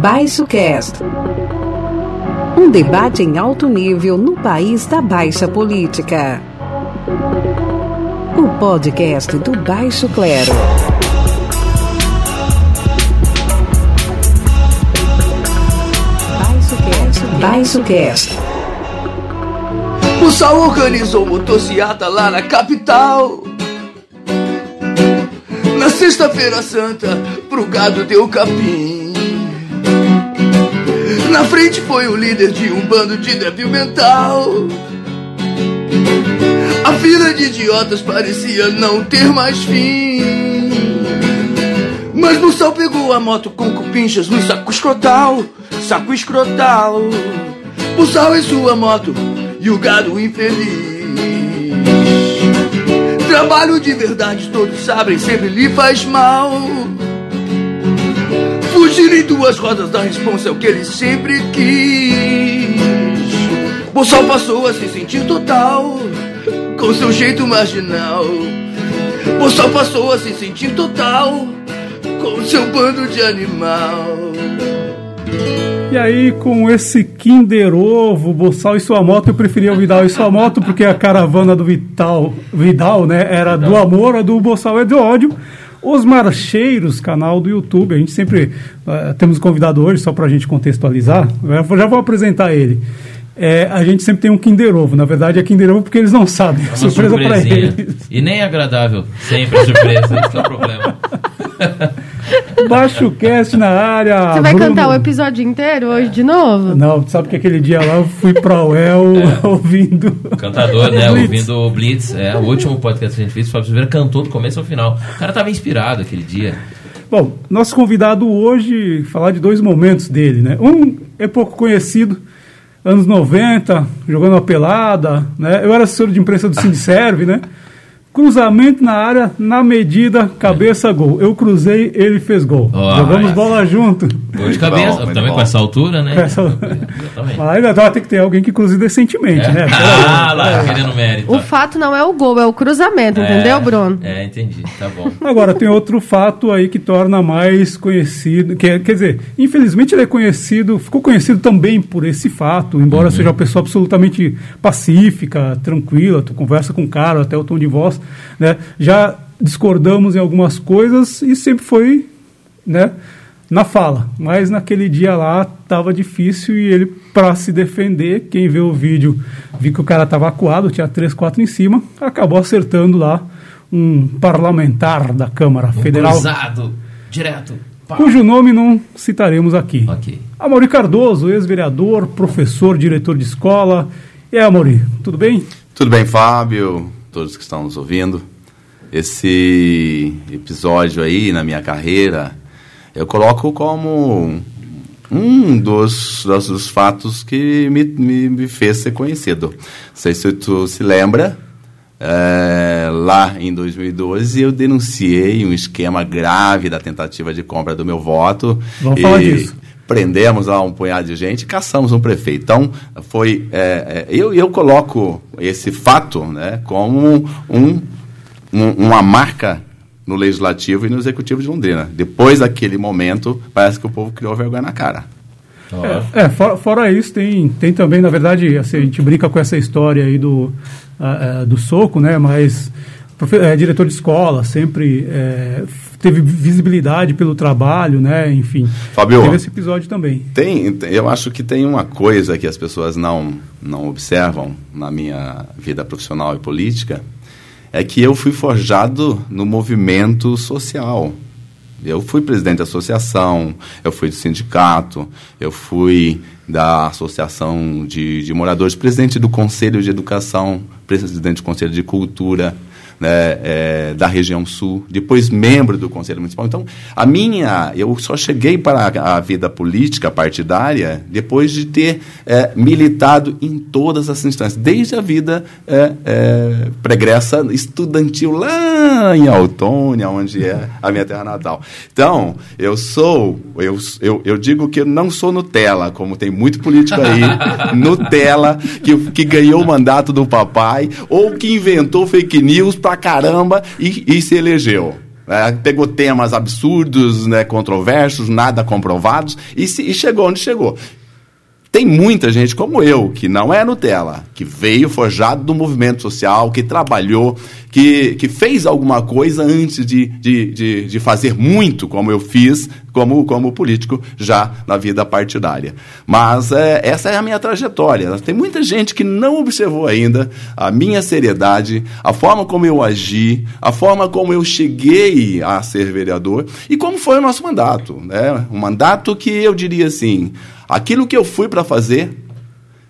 Baixo Cast. Um debate em alto nível no país da baixa política. O podcast do Baixo Clero. Baixo Cast. Baixo Cast. O Sal organizou motociata lá na capital. Sexta-feira santa, pro gado deu capim. Na frente foi o líder de um bando de débil mental. A fila de idiotas parecia não ter mais fim. Mas Bussal pegou a moto com cupinchas no saco escrotal. Saco escrotal. Bussal em sua moto e o gado infeliz. Trabalho de verdade, todos sabem, sempre lhe faz mal. Fugir em duas rodas da responsa é o que ele sempre quis. Bussal passou a se sentir total, com seu jeito marginal. Bussal passou a se sentir total, com seu bando de animal. E aí, com esse Kinder Ovo, Boçal e sua moto, eu preferia o Vidal e sua moto, porque a caravana do Vital, Vidal, né, era do amor, a do Boçal é do ódio. Os Marcheiros, canal do YouTube, a gente sempre uh, temos convidado hoje, só para a gente contextualizar, eu já vou apresentar ele. É, a gente sempre tem um Kinder Ovo, na verdade é Kinder Ovo porque eles não sabem, é surpresa para eles. E nem é agradável, sempre surpresa, esse é o problema. Baixo cast na área. Você vai Bruno. cantar o episódio inteiro hoje de novo? Não, sabe que aquele dia lá eu fui pra UEL é. ouvindo. Cantador, né? Blitz. Ouvindo o Blitz. É, o último podcast que a gente fez, o Fábio Silveira cantou do começo ao final. O cara tava inspirado aquele dia. Bom, nosso convidado hoje, falar de dois momentos dele, né? Um é pouco conhecido, anos 90, jogando uma pelada, né? Eu era assessor de imprensa do Sindicerve, né? Cruzamento na área, na medida, cabeça, gol. Eu cruzei, ele fez gol. Oh, Jogamos bola junto. Gol de cabeça, bom, também bom. com essa altura, né? Essa... Mas tem que ter alguém que cruze decentemente, é. né? Ah, lá, é. querendo mérito. O fato não é o gol, é o cruzamento, é, entendeu, Bruno? É, entendi, tá bom. Agora, tem outro fato aí que torna mais conhecido, que, é, quer dizer, infelizmente ele é conhecido, ficou conhecido também por esse fato, embora uhum. seja uma pessoa absolutamente pacífica, tranquila, tu conversa com o cara, até o tom de voz, né? Já discordamos em algumas coisas e sempre foi né, na fala. Mas naquele dia lá estava difícil e ele, para se defender, quem vê o vídeo viu que o cara estava acuado, tinha três, quatro em cima, acabou acertando lá um parlamentar da Câmara um Federal. Cruzado, direto. Pá. Cujo nome não citaremos aqui. Okay. Amaury Cardoso, ex-vereador, professor, diretor de escola. E aí, Amaury, tudo bem? Tudo bem, Fábio todos que estão nos ouvindo. Esse episódio aí na minha carreira, eu coloco como um dos, dos, dos fatos que me, me, me, fez ser conhecido. Não sei se tu se lembra, é, lá em 2012 eu denunciei um esquema grave da tentativa de compra do meu voto. Vamos e, falar disso prendemos lá um punhado de gente e caçamos um prefeito. Então, foi. É, é, eu, eu coloco esse fato né, como um, um, uma marca no Legislativo e no Executivo de Londrina. Depois daquele momento, parece que o povo criou vergonha na cara. É, é fora, fora, isso, tem, tem também, na verdade, assim, a gente brinca com essa história aí do, uh, uh, do soco, né? Mas é, diretor de escola, sempre é, teve visibilidade pelo trabalho, né? Enfim. Fabio, teve esse episódio também. Tem, eu acho que tem uma coisa que as pessoas não, não observam na minha vida profissional e política, é que eu fui forjado no movimento social. Eu fui presidente da associação, eu fui do sindicato, eu fui da associação de, de moradores, presidente do conselho de educação, presidente do conselho de cultura, né, é, da região sul, depois membro do Conselho Municipal. Então, a minha, eu só cheguei para a, a vida política partidária depois de ter é, militado em todas as instâncias, desde a vida é, é, pregressa estudantil lá em Autônia, onde é a minha terra natal. Então, eu sou, eu, eu, eu digo que eu não sou Nutella, como tem muito político aí, Nutella, que, que ganhou o mandato do papai, ou que inventou fake news para pra caramba e, e se elegeu. É, pegou temas absurdos, né, controversos, nada comprovados e, se, e chegou onde chegou. Tem muita gente como eu, que não é Nutella, que veio forjado do movimento social, que trabalhou, que, que fez alguma coisa antes de, de, de, de, fazer muito, como eu fiz como, como político já na vida partidária. Mas é, essa é a minha trajetória. Tem muita gente que não observou ainda a minha seriedade, a forma como eu agi, a forma como eu cheguei a ser vereador e como foi o nosso mandato. Né? Um mandato que eu diria assim Aquilo que eu fui para fazer,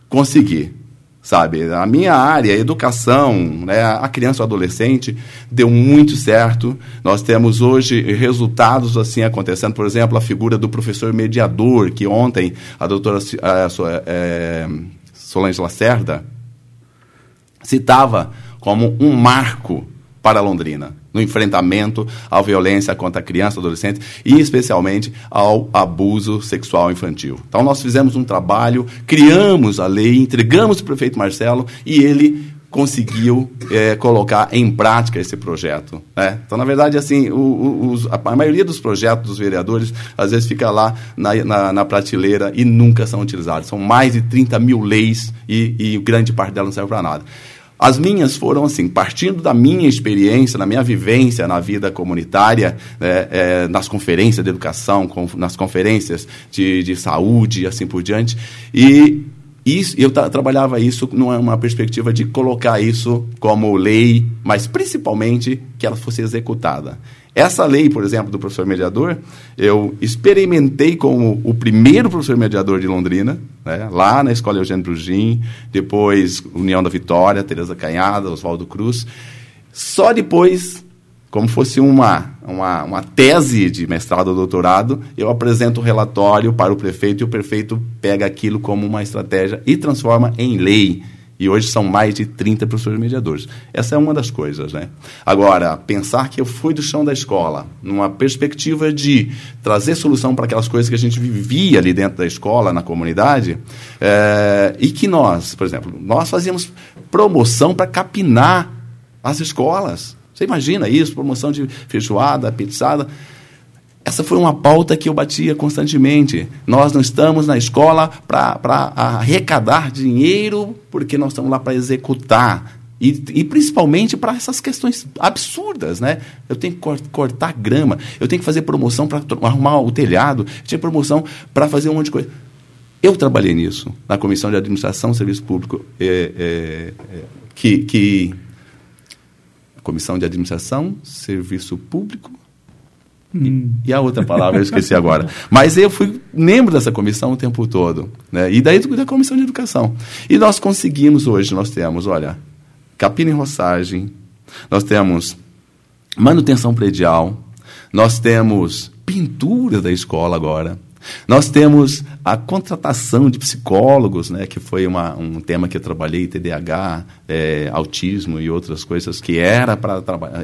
consegui. Sabe, a minha área, a educação, né, a criança e o adolescente, deu muito certo. Nós temos hoje resultados assim acontecendo. Por exemplo, a figura do professor mediador, que ontem a doutora é, Solange Lacerda citava como um marco para Londrina no enfrentamento à violência contra a criança adolescente e especialmente ao abuso sexual infantil. Então nós fizemos um trabalho, criamos a lei, entregamos para o prefeito Marcelo e ele conseguiu é, colocar em prática esse projeto. Né? Então, na verdade, assim, o, o, os, a, maioria dos projetos dos vereadores, às vezes, fica lá na, na, na, prateleira e nunca são utilizados. São mais de 30 mil leis e, e grande parte delas não serve para nada. As minhas foram assim, partindo da minha experiência, da minha vivência na vida comunitária, né, é, nas conferências de educação, com, nas conferências de, de saúde e assim por diante. E isso, eu trabalhava isso numa perspectiva de colocar isso como lei, mas principalmente que ela fosse executada. Essa lei, por exemplo, do professor mediador, eu experimentei com o, primeiro professor mediador de Londrina, né, lá na Escola Eugênio Brugim, depois União da Vitória, Tereza Canhada, Oswaldo Cruz. Só depois, como fosse uma, uma, uma tese de mestrado ou doutorado, eu apresento o relatório para o prefeito e o prefeito pega aquilo como uma estratégia e transforma em lei. E hoje são mais de 30 professores mediadores. Essa é uma das coisas, né? Agora, pensar que eu fui do chão da escola, numa perspectiva de trazer solução para aquelas coisas que a gente vivia ali dentro da escola, na comunidade, é, e que nós, por exemplo, nós fazíamos promoção para capinar as escolas. Você imagina isso? Promoção de feijoada, pizzada. Essa foi uma pauta que eu batia constantemente. Nós não estamos na escola para arrecadar dinheiro, porque nós estamos lá para executar. E, e, principalmente para essas questões absurdas, né? Eu tenho que cortar grama, eu tenho que fazer promoção para arrumar o telhado, tinha promoção para fazer um monte de coisa. Eu trabalhei nisso, na Comissão de Administração e Serviço Público, é, é, é, que, que... Comissão de Administração, Serviço Público Hum. E a outra palavra eu esqueci agora. Mas eu fui membro dessa comissão o tempo todo. Né? E daí da comissão de educação. E nós conseguimos hoje, nós temos, olha, capina e roçagem, nós temos manutenção predial, nós temos pintura da escola agora, nós temos a contratação de psicólogos, né, que foi uma, um tema que eu trabalhei, TDAH, é, autismo e outras coisas, que era para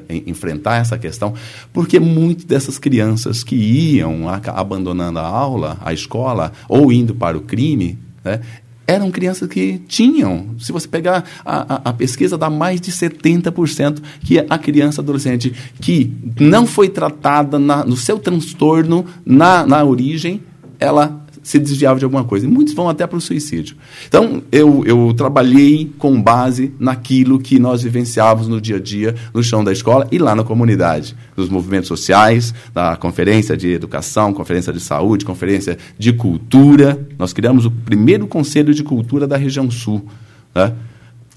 enfrentar essa questão, porque muitas dessas crianças que iam a, abandonando a aula, a escola, ou indo para o crime, né, eram crianças que tinham, se você pegar a, a, a, pesquisa, dá mais de 70% que a criança adolescente que não foi tratada na, no seu transtorno na, na origem, ela se desviava de alguma coisa. E muitos vão até para o suicídio. Então, eu, eu trabalhei com base naquilo que nós vivenciávamos no dia a dia, no chão da escola e lá na comunidade, nos movimentos sociais, na conferência de educação, conferência de saúde, conferência de cultura. Nós criamos o primeiro conselho de cultura da região sul. Né?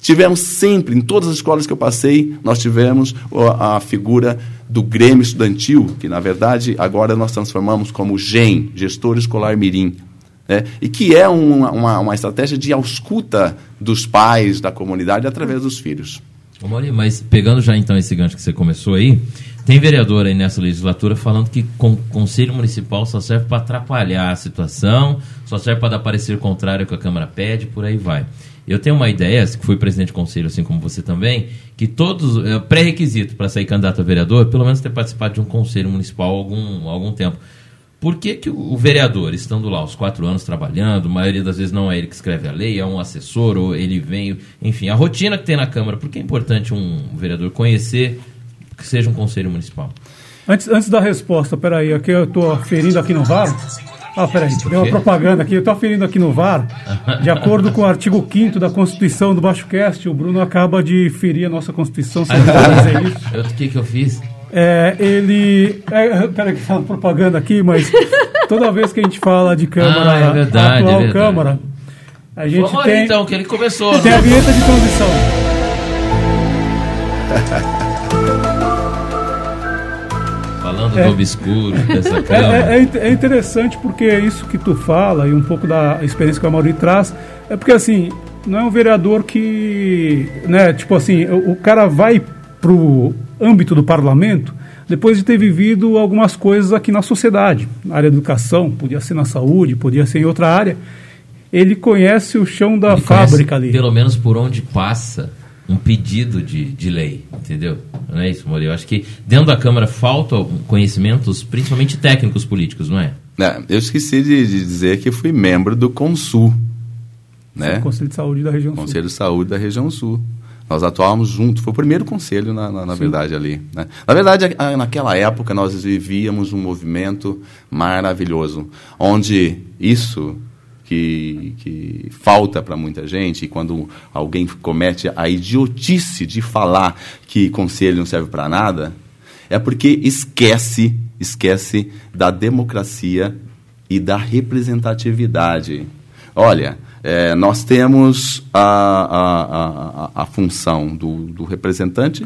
Tivemos sempre, em todas as escolas que eu passei, nós tivemos a figura do Grêmio Estudantil, que na verdade agora nós transformamos como GEM, Gestor Escolar Mirim, né? e que é uma, uma, uma, estratégia de ausculta dos pais, da comunidade, através dos filhos. Ô mas pegando já então esse gancho que você começou aí, tem vereador aí nessa legislatura falando que o Conselho Municipal só serve para atrapalhar a situação, só serve para dar parecer contrário que a Câmara pede, por aí vai. Eu tenho uma ideia, que fui presidente de conselho, assim como você também, que todos. É, pré-requisito para sair candidato a vereador, pelo menos ter participado de um conselho municipal há algum, algum tempo. Por que, que o vereador, estando lá os quatro anos trabalhando, a maioria das vezes não é ele que escreve a lei, é um assessor, ou ele vem. Enfim, a rotina que tem na Câmara, por que é importante um vereador conhecer que seja um conselho municipal? Antes, antes da resposta, peraí, aqui eu estou aferindo aqui no VAR. Ah, peraí, deu uma propaganda aqui. Eu estou aferindo aqui no VAR. De acordo com o artigo 5 da Constituição do Baixo Cast, o Bruno acaba de ferir a nossa Constituição. Se eu não dizer isso. Eu- O que que eu fiz? É, ele. É, peraí, que fala propaganda aqui, mas toda vez que a gente fala de Câmara, Ah, é verdade, atual é. Câmara, a gente Vamos tem, aí, então, que ele começou. tem a vinheta de transição. Falando É. do obscuro, dessa É, câmara. é- é é interessante porque isso que tu fala e um pouco da experiência que a Mauri traz é porque assim não é um vereador que né tipo assim o, o cara vai pro âmbito do parlamento depois de ter vivido algumas coisas aqui na sociedade na área da educação podia ser na saúde podia ser em outra área ele conhece o chão da Ele fábrica ali Pelo menos por onde passa um pedido de, de lei, entendeu? Não é isso, Mori? Eu acho que dentro da Câmara faltam conhecimentos, principalmente técnicos políticos, não é? É, eu esqueci de, de dizer que fui membro do Consul, né? Conselho de Saúde da região sul Conselho de Saúde da região sul. Nós atuávamos junto, foi o primeiro conselho, na, na, na verdade, ali. Né? Na verdade, naquela época, nós vivíamos um movimento maravilhoso, onde isso que, que falta para muita gente, e quando alguém comete a idiotice de falar que conselho não serve para nada, é porque esquece, esquece da democracia e da representatividade. Olha, eh, nós temos a, a, a- a função do, do representante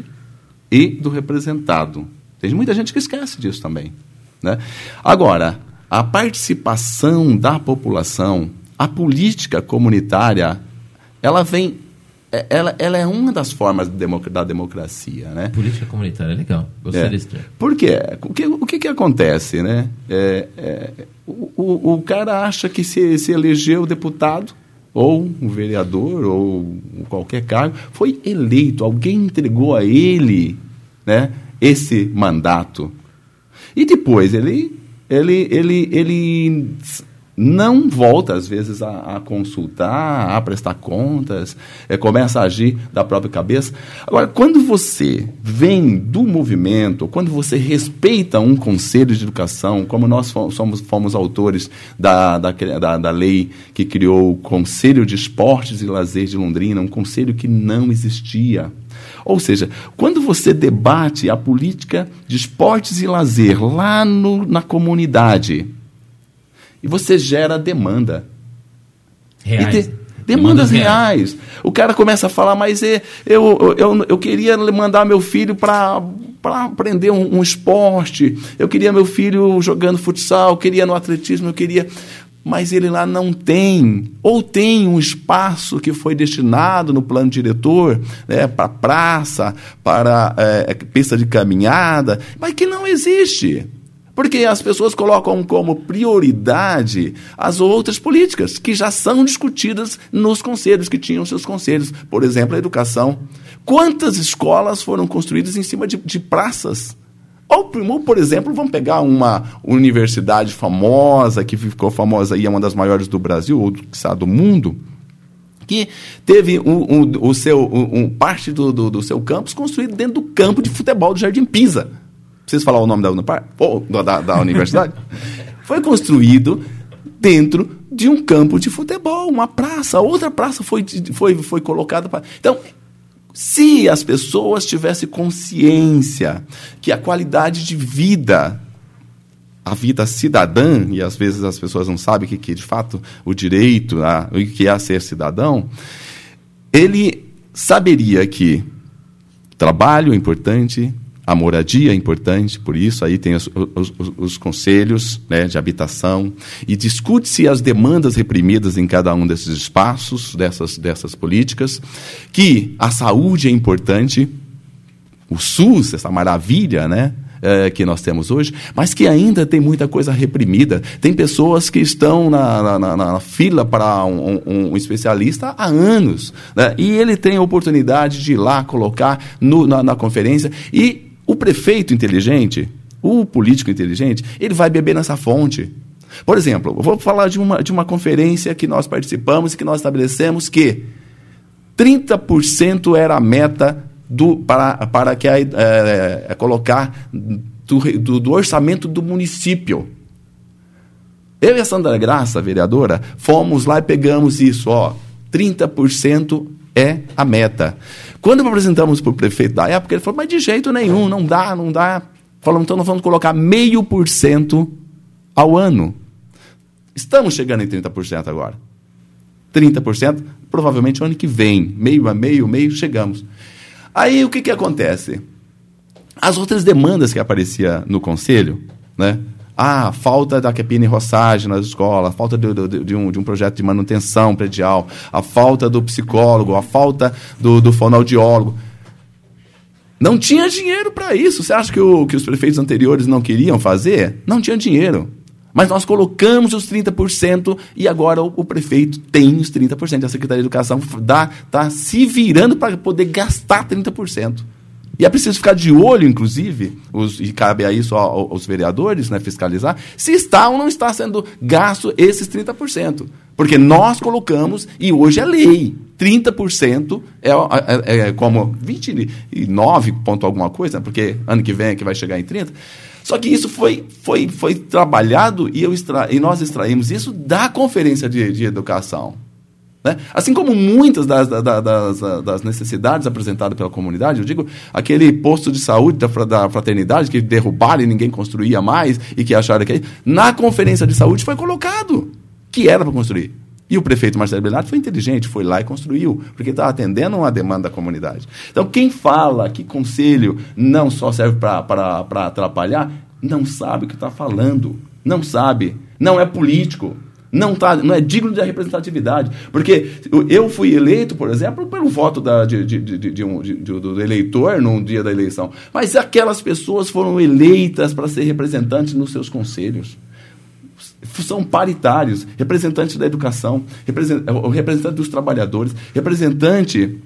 e do representado. Tem muita gente que esquece disso também. Né? Agora, a participação da população, a política comunitária, ela vem. é- Ela, ela é uma das formas de democ- da democracia, né? Política comunitária, é legal. Gostei É. desse termo. Por quê? O que, o que, que acontece, né? É, é, o, o, o cara acha que se, se elegeu deputado, ou um vereador, ou qualquer cargo, foi eleito, alguém entregou a ele né, esse mandato. E depois ele, ele, ele, ele não volta, às vezes, a, a consultar, a prestar contas, eh, começa a agir da própria cabeça. Agora, quando você vem do movimento, quando você respeita um conselho de educação, como nós somos, fomos autores da, da, da, da lei que criou o Conselho de Esportes e Lazer de Londrina, um conselho que não existia. Ou seja, quando você debate a política de esportes e lazer lá no, na comunidade, e você gera demanda. Reais. De- demandas reais. O cara começa a falar, mas é, eu, eu, eu queria mandar meu filho para aprender um, um esporte, eu queria meu filho jogando futsal, eu queria no atletismo, eu queria. Mas ele lá não tem, ou tem um espaço que foi destinado no plano diretor né, para praça, para é, pista de caminhada, mas que não existe. Porque as pessoas colocam como prioridade as outras políticas, que já são discutidas nos conselhos, que tinham seus conselhos. Por exemplo, a educação. Quantas escolas foram construídas em cima de, de praças? Ou, ou, por exemplo, vamos pegar uma universidade famosa, que ficou famosa e é uma das maiores do Brasil, ou quiçá, do mundo, que teve um, um, o seu, um, parte do, do, do seu campus construído dentro do campo de futebol do Jardim Pisa. Preciso falar o nome da, Unipar? Ou da, da universidade? Foi construído dentro de um campo de futebol, uma praça. Outra praça foi, foi, foi colocada para. Então, se as pessoas tivessem consciência que a qualidade de vida, a vida cidadã, e às vezes as pessoas não sabem o que, que de fato o direito, a, o que é ser cidadão, ele saberia que trabalho é importante, a moradia é importante, por isso aí tem os, os, os conselhos né, de habitação e discute-se as demandas reprimidas em cada um desses espaços, dessas, dessas políticas, que a saúde é importante, o SUS, essa maravilha, né? É, que nós temos hoje, mas que ainda tem muita coisa reprimida. Tem pessoas que estão na, na, na fila para um, um, um, especialista há anos, né? e ele tem a oportunidade de ir lá colocar no, na, na conferência e o prefeito inteligente, o político inteligente, ele vai beber nessa fonte. Por exemplo, eu vou falar de uma, de uma conferência que nós participamos e que nós estabelecemos que 30% era a meta do, para, para que a, é, é, colocar do, do, do orçamento do município. Eu e a Sandra Graça, vereadora, fomos lá e pegamos isso, ó. 30% é a meta. Quando apresentamos para o prefeito da época, ele falou, mas de jeito nenhum, não dá, não dá. Falamos, então nós vamos colocar meio por cento ao ano. Estamos chegando em 30% agora. 30%, provavelmente o ano que vem. Meio a meio, meio, chegamos. Aí o que, que acontece? As outras demandas que aparecia no conselho, né? Ah, falta da capina e roçagem nas escolas, falta de, de, de, um, de um projeto de manutenção predial, a falta do psicólogo, a falta do, do fonoaudiólogo. Não tinha dinheiro para isso. Você acha que, o, que os prefeitos anteriores não queriam fazer? Não tinha dinheiro. Mas nós colocamos os 30% e agora o, o prefeito tem os 30%. A Secretaria de Educação está se virando para poder gastar 30%. E é preciso ficar de olho, inclusive, os, e cabe a isso aos vereadores né, fiscalizar, se está ou não está sendo gasto esses 30%. Porque nós colocamos, e hoje é lei, 30% é, é, é como 29 ponto alguma coisa, porque ano que vem é que vai chegar em 30%. Só que isso foi, foi, foi trabalhado e, extra, e nós extraímos isso da Conferência de, de Educação. Né? Assim como muitas das, das, das, necessidades apresentadas pela comunidade, eu digo, aquele posto de saúde da, da fraternidade que derrubaram e ninguém construía mais e que acharam que. Na conferência de saúde foi colocado que era para construir. E o prefeito Marcelo Bernardo foi inteligente, foi lá e construiu, porque estava atendendo uma demanda da comunidade. Então, quem fala que conselho não só serve para atrapalhar, não sabe o que está falando. Não sabe. Não é político não, tá, não é digno de representatividade. Porque eu fui eleito, por exemplo, pelo voto da, de, de, de, de um, do eleitor no dia da eleição. Mas aquelas pessoas foram eleitas para ser representantes nos seus conselhos. São paritários, representantes da educação, representante dos trabalhadores, representante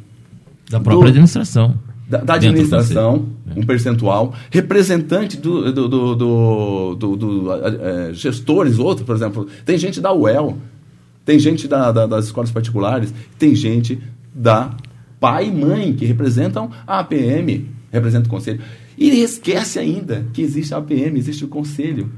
da própria do, administração da, da administração, um percentual, representante do, do, do, do, do, do é, gestores, outros, por exemplo, tem gente da UEL, tem gente da, da, das escolas particulares, tem gente da pai e mãe, que representam a APM, representam o conselho. E esquece ainda que existe a APM, existe o conselho.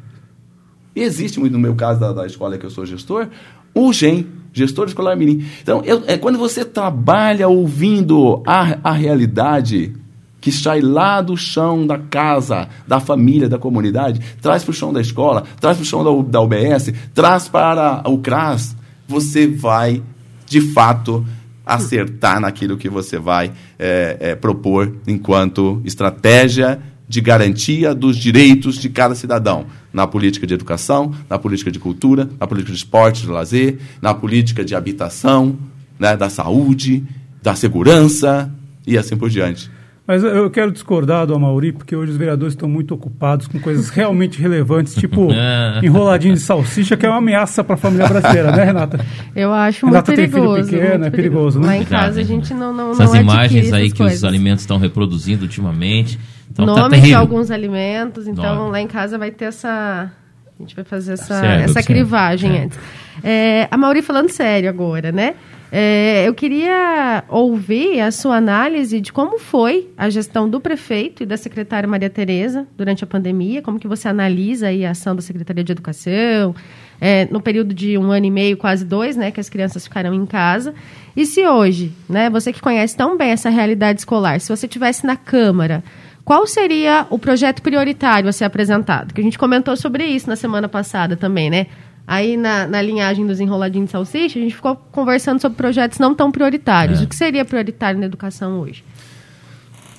E existe, no meu caso da, da escola que eu sou gestor, o GEM, gestor escolar mirim. Então, eu, é quando você trabalha ouvindo a, a realidade que sai lá do chão da casa, da família, da comunidade, traz para o chão da escola, traz para o chão da, da UBS, traz para o CRAS, você vai, de fato, acertar naquilo que você vai é, é, propor enquanto estratégia de garantia dos direitos de cada cidadão na política de educação, na política de cultura, na política de esporte, de lazer, na política de habitação, né, da saúde, da segurança e assim por diante. Mas eu quero discordar do Amauri, porque hoje os vereadores estão muito ocupados com coisas realmente relevantes, tipo enroladinho de salsicha, que é uma ameaça para a família brasileira, né, Renata? Eu acho Renata muito perigoso. Tem filho pequeno, é perigoso, né? Lá em casa a gente não não Essas não imagens aí que coisas. os alimentos estão reproduzindo ultimamente. Então tá Nomes de terrível. alguns alimentos, então Nome. lá em casa vai ter essa... A gente vai fazer essa, essa crivagem É. antes. É, a Mauri falando sério agora, né? É, eu queria ouvir a sua análise de como foi a gestão do prefeito e da secretária Maria Tereza durante a pandemia, como que você analisa a ação da Secretaria de Educação, é, no período de um ano e meio, quase dois, né, que as crianças ficaram em casa. E se hoje, né, você que conhece tão bem essa realidade escolar, se você tivesse na Câmara, qual seria o projeto prioritário a ser apresentado? Que a gente comentou sobre isso na semana passada também, né? Aí na, na linhagem dos enroladinhos de salsicha, a gente ficou conversando sobre projetos não tão prioritários. É. O que seria prioritário na educação hoje?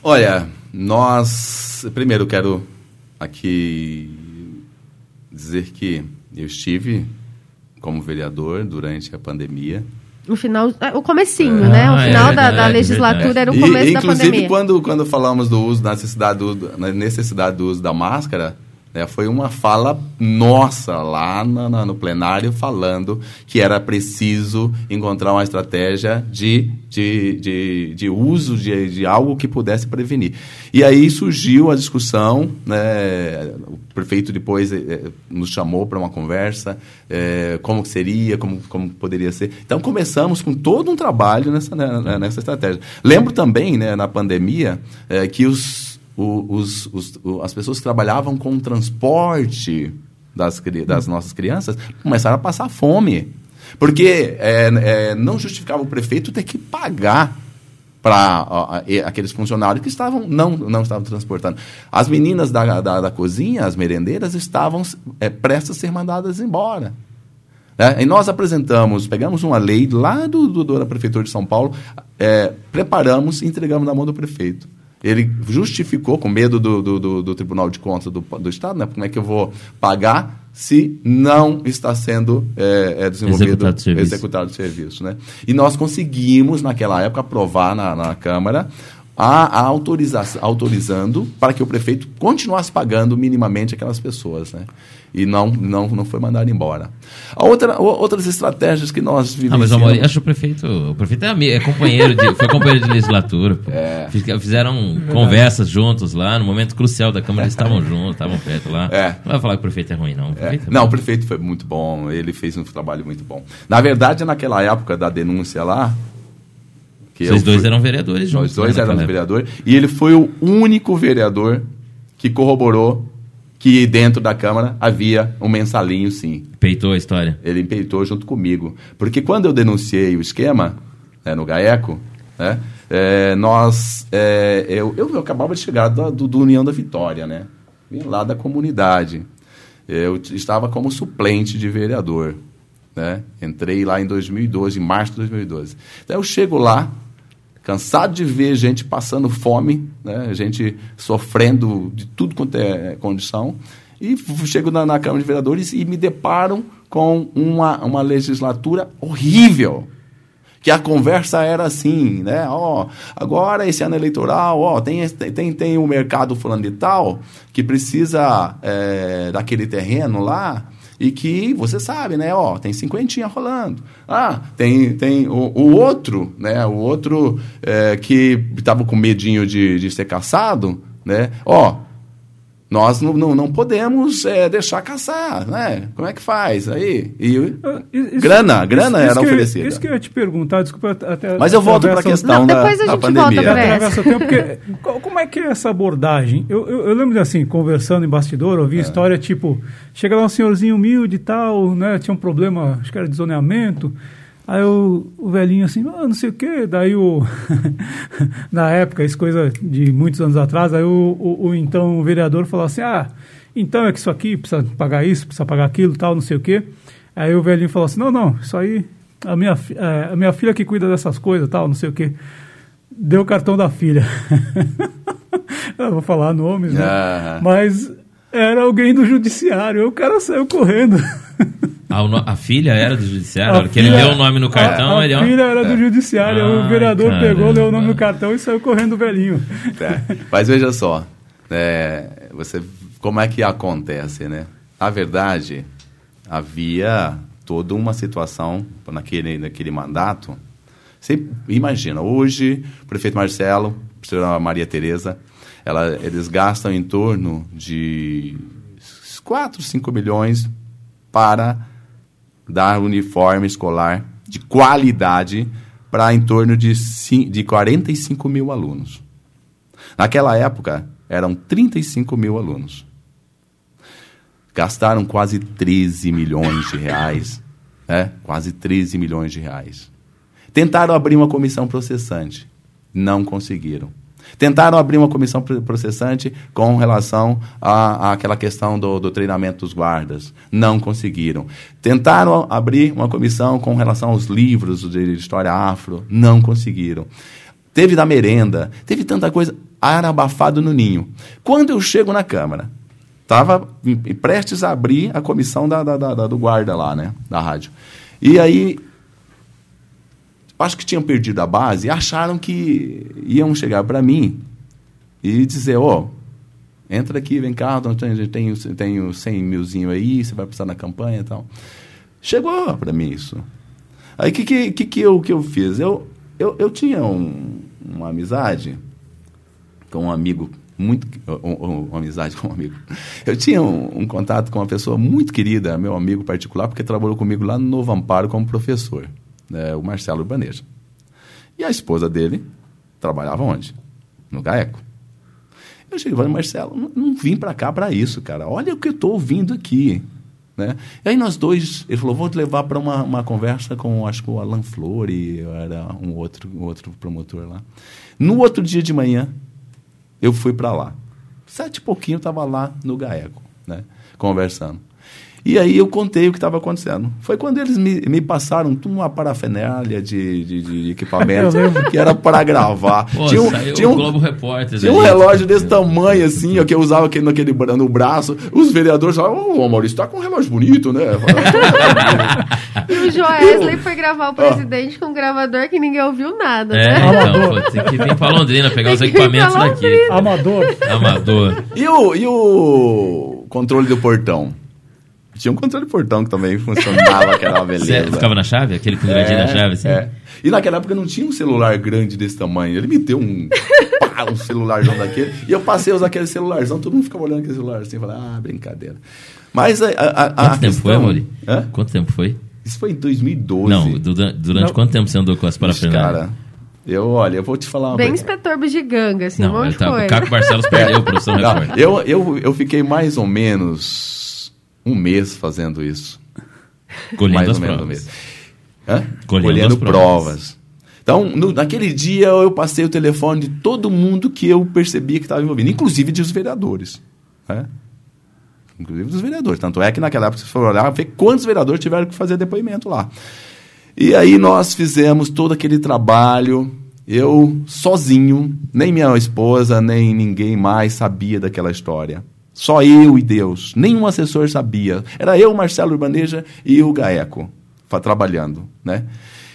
Olha, nós. Primeiro, quero aqui dizer que eu estive como vereador durante a pandemia. No final, é, o comecinho, É. né? O Ah, é final da, da verdade, legislatura verdade. era o E, começo da inclusive, pandemia. quando, quando falamos do uso, da necessidade do, na necessidade do uso da máscara, né, foi uma fala nossa lá na- na- no plenário falando que era preciso encontrar uma estratégia de, de, de, de uso de, de algo que pudesse prevenir. E aí surgiu a discussão, né, o prefeito depois eh, nos chamou para uma conversa, eh, como seria, como, como poderia ser. Então começamos com todo um trabalho nessa, né, nessa estratégia. Lembro também, né, na pandemia, eh, que os o, os, os, o, as pessoas que trabalhavam com o transporte das, das nossas crianças começaram a passar fome. Porque é, é, não justificava o prefeito ter que pagar para aqueles funcionários que estavam não, não estavam transportando. As meninas da, da, da cozinha, as merendeiras, estavam é, prestas a ser mandadas embora. É, e nós apresentamos, pegamos uma lei lá do, do da Prefeitura de São Paulo, é, preparamos e entregamos na mão do prefeito. Ele justificou, com medo do, do, do, do Tribunal de Contas do, do Estado, né, como é que eu vou pagar se não está sendo é, é desenvolvido, executado serviço. executado o serviço. Né? E nós conseguimos, naquela época, aprovar na, na Câmara a, a autorização, autorizando para que o prefeito continuasse pagando minimamente aquelas pessoas. Né? E não, não, não foi mandado embora. A outra, outras estratégias que nós vivemos. Ah, mas Amor, acho que o prefeito, o prefeito é, amigo, é companheiro, de, foi companheiro de legislatura. É. Fizeram conversas juntos lá, no momento crucial da Câmara, eles estavam juntos, estavam perto lá. É. Não vai falar que o prefeito é ruim, não. O é. é não, o prefeito foi muito bom, ele fez um trabalho muito bom. Na verdade, naquela época da denúncia lá, vocês dois fui, eram vereadores juntos. Nós dois né, éramos vereadores. E ele foi o único vereador que corroborou que dentro da Câmara havia um mensalinho, sim. Peitou a história? Ele peitou junto comigo. Porque quando eu denunciei o esquema né, no GAECO, né, é, nós, é, eu, eu, acabava de chegar do, do, União da Vitória, né? Vim lá da comunidade. Eu estava como suplente de vereador. Né? Entrei lá em 2012, em março de 2012. Então eu chego lá, cansado de ver gente passando fome, né? gente sofrendo de tudo quanto é condição, e chego na, na Câmara de Vereadores e me deparo com uma, uma legislatura horrível. Que a conversa era assim, né? Ó, agora esse ano eleitoral, ó, tem, tem, tem o um mercado falando de tal que precisa é, daquele terreno lá e que você sabe, né? Ó, tem cinquentinha rolando. Ah, tem, tem o, o outro, né? O outro é, que estava com medinho de, de ser caçado, né? Ó, nós não, não, não podemos é, deixar caçar, né? Como é que faz aí? E, ah, isso, grana, grana isso, era isso oferecida. isso que eu ia te perguntar, desculpa até... Mas eu volto para a questão não, da, depois a da pandemia. Volta tempo, porque, como é que é essa abordagem? Eu, eu, eu lembro assim, conversando em bastidor, ouvi é. história tipo, chega lá um senhorzinho humilde e tal, né? Tinha um problema, acho que era de zoneamento... Aí o, o velhinho assim, ah, não sei o quê. Daí o. na época, isso coisa de muitos anos atrás, aí o, o, o, então o vereador falou assim: ah, então é que isso aqui precisa pagar isso, precisa pagar aquilo, tal, não sei o quê. Aí o velhinho falou assim: não, não, isso aí. A minha, é, a minha filha que cuida dessas coisas, tal, não sei o quê. Deu o cartão da filha. Eu vou falar nomes, né? Mas era alguém do judiciário. O cara saiu correndo. A, a, filha era do judiciário? A que filha, ele leu o nome no cartão? A, a ele, filha era do judiciário. Ai, o vereador caramba. pegou, leu o nome no cartão e saiu correndo o velhinho. É, mas veja só, é, você, como é que acontece, né? Na verdade, havia toda uma situação naquele, naquele mandato. Você imagina, hoje, o prefeito Marcelo, a senhora Maria Tereza, ela, eles gastam em torno de 4, 5 milhões para dar uniforme escolar de qualidade para em torno de, de 45 mil alunos. Naquela época, eram 35 mil alunos. Gastaram quase 13 milhões de reais. Né? Quase 13 milhões de reais. Tentaram abrir uma comissão processante. Não conseguiram. Tentaram abrir uma comissão processante com relação àquela questão do, do treinamento dos guardas. Não conseguiram. Tentaram abrir uma comissão com relação aos livros de história afro. Não conseguiram. Teve da merenda, teve tanta coisa. Era abafado no ninho. Quando eu chego na Câmara, estava prestes a abrir a comissão da, da, da, do guarda lá, né? Da rádio. E aí acho que tinham perdido a base acharam que iam chegar para mim e dizer, ó, oh, entra aqui, vem cá, tem, tem, tem 100 milzinho aí, você vai precisar na campanha e tal. Chegou para mim isso. Aí o que, que, que, eu, que eu fiz? Eu, eu, eu tinha um, uma amizade com um amigo muito uma amizade com um amigo. Eu tinha um, um, contato com uma pessoa muito querida, meu amigo particular, porque trabalhou comigo lá no Novo Amparo como professor é, o Marcelo Urbaneja. E a esposa dele trabalhava onde? No GAECO. Eu cheguei e falei, Marcelo, não, não vim para cá para isso, cara. Olha o que eu estou ouvindo aqui. Né? E aí nós dois, ele falou, vou te levar para uma, uma conversa com, acho que o Alan Flore, era um outro, um outro promotor lá. No outro dia de manhã, eu fui para lá. Sete e pouquinho, eu estava lá no Gaeco, né? conversando. E aí eu contei o que estava acontecendo. Foi quando eles me, me passaram uma parafernália de, de, de equipamento que era para gravar. Pô, tinha um, saiu tinha o um, Globo Repórter. tinha um relógio desse tamanho, assim, ó, que eu usava aquele, naquele, no braço. Os vereadores falavam, ô Maurício, tá com um relógio bonito, né? E o Joesley foi gravar o presidente com um gravador que ninguém ouviu nada, É, né? então, pô, tem que vir pra Londrina pegar os equipamentos daqui. Amador. Amador. e, o, e o controle do portão? Tinha um controle portão que também funcionava, que era uma Você beleza. ficava na chave? Aquele quadradinho É, na chave, assim? é. E naquela época não tinha um celular grande desse tamanho. Ele me deu um, pá, um celularzão daquele. E eu passei a usar aquele celularzão. Todo mundo ficava olhando aquele celular assim e falava, ah, brincadeira. Mas a, a, a, a Quanto tempo foi, questão- Amori? Hã? Quanto tempo foi? Isso foi em 2012. Não, durante, durante Não. quanto tempo você andou com as parafernálias? cara, eu, olha, eu vou te falar uma Bem coisa. inspetor bugiganga, assim, um Não, monte ele de tá, coisa. o Caco Barcelos perdeu o professor Não, eu, eu, eu fiquei mais ou menos um mês fazendo isso. Colhendo mais ou menos um provas. mês. Hã? Colhendo Colhendo as provas. provas. Então, no- naquele dia eu passei o telefone de todo mundo que eu percebia que estava envolvido, inclusive dos vereadores. né? Inclusive dos vereadores. Tanto é que naquela época você for olhar, ver quantos vereadores tiveram que fazer depoimento lá. E aí nós fizemos todo aquele trabalho, eu sozinho, nem minha esposa, nem ninguém mais sabia daquela história. Só eu e Deus. Nenhum assessor sabia. Era eu, Marcelo Urbaneja e o Gaeco trabalhando, né?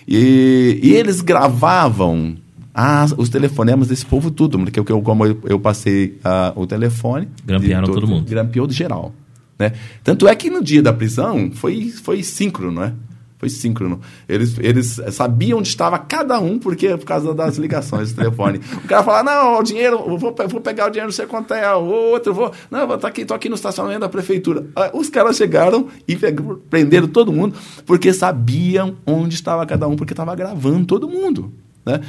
E, e eles gravavam as- os telefonemas desse povo tudo, porque eu, como eu, eu passei ah, o telefone... Grampearam todo mundo. Grampeou de geral, né? Tanto é que no dia da prisão foi, foi síncrono, né? Foi síncrono. Eles, eles sabiam onde estava cada um, porque por causa das ligações do telefone. O cara fala, não, o dinheiro, vou, vou pegar o dinheiro, não sei quanto é, o outro, vou. Não, vou tá aqui, tô aqui no estacionamento da prefeitura. Ah, Os caras chegaram e prenderam todo mundo, porque sabiam onde estava cada um, porque estava gravando todo mundo. Né?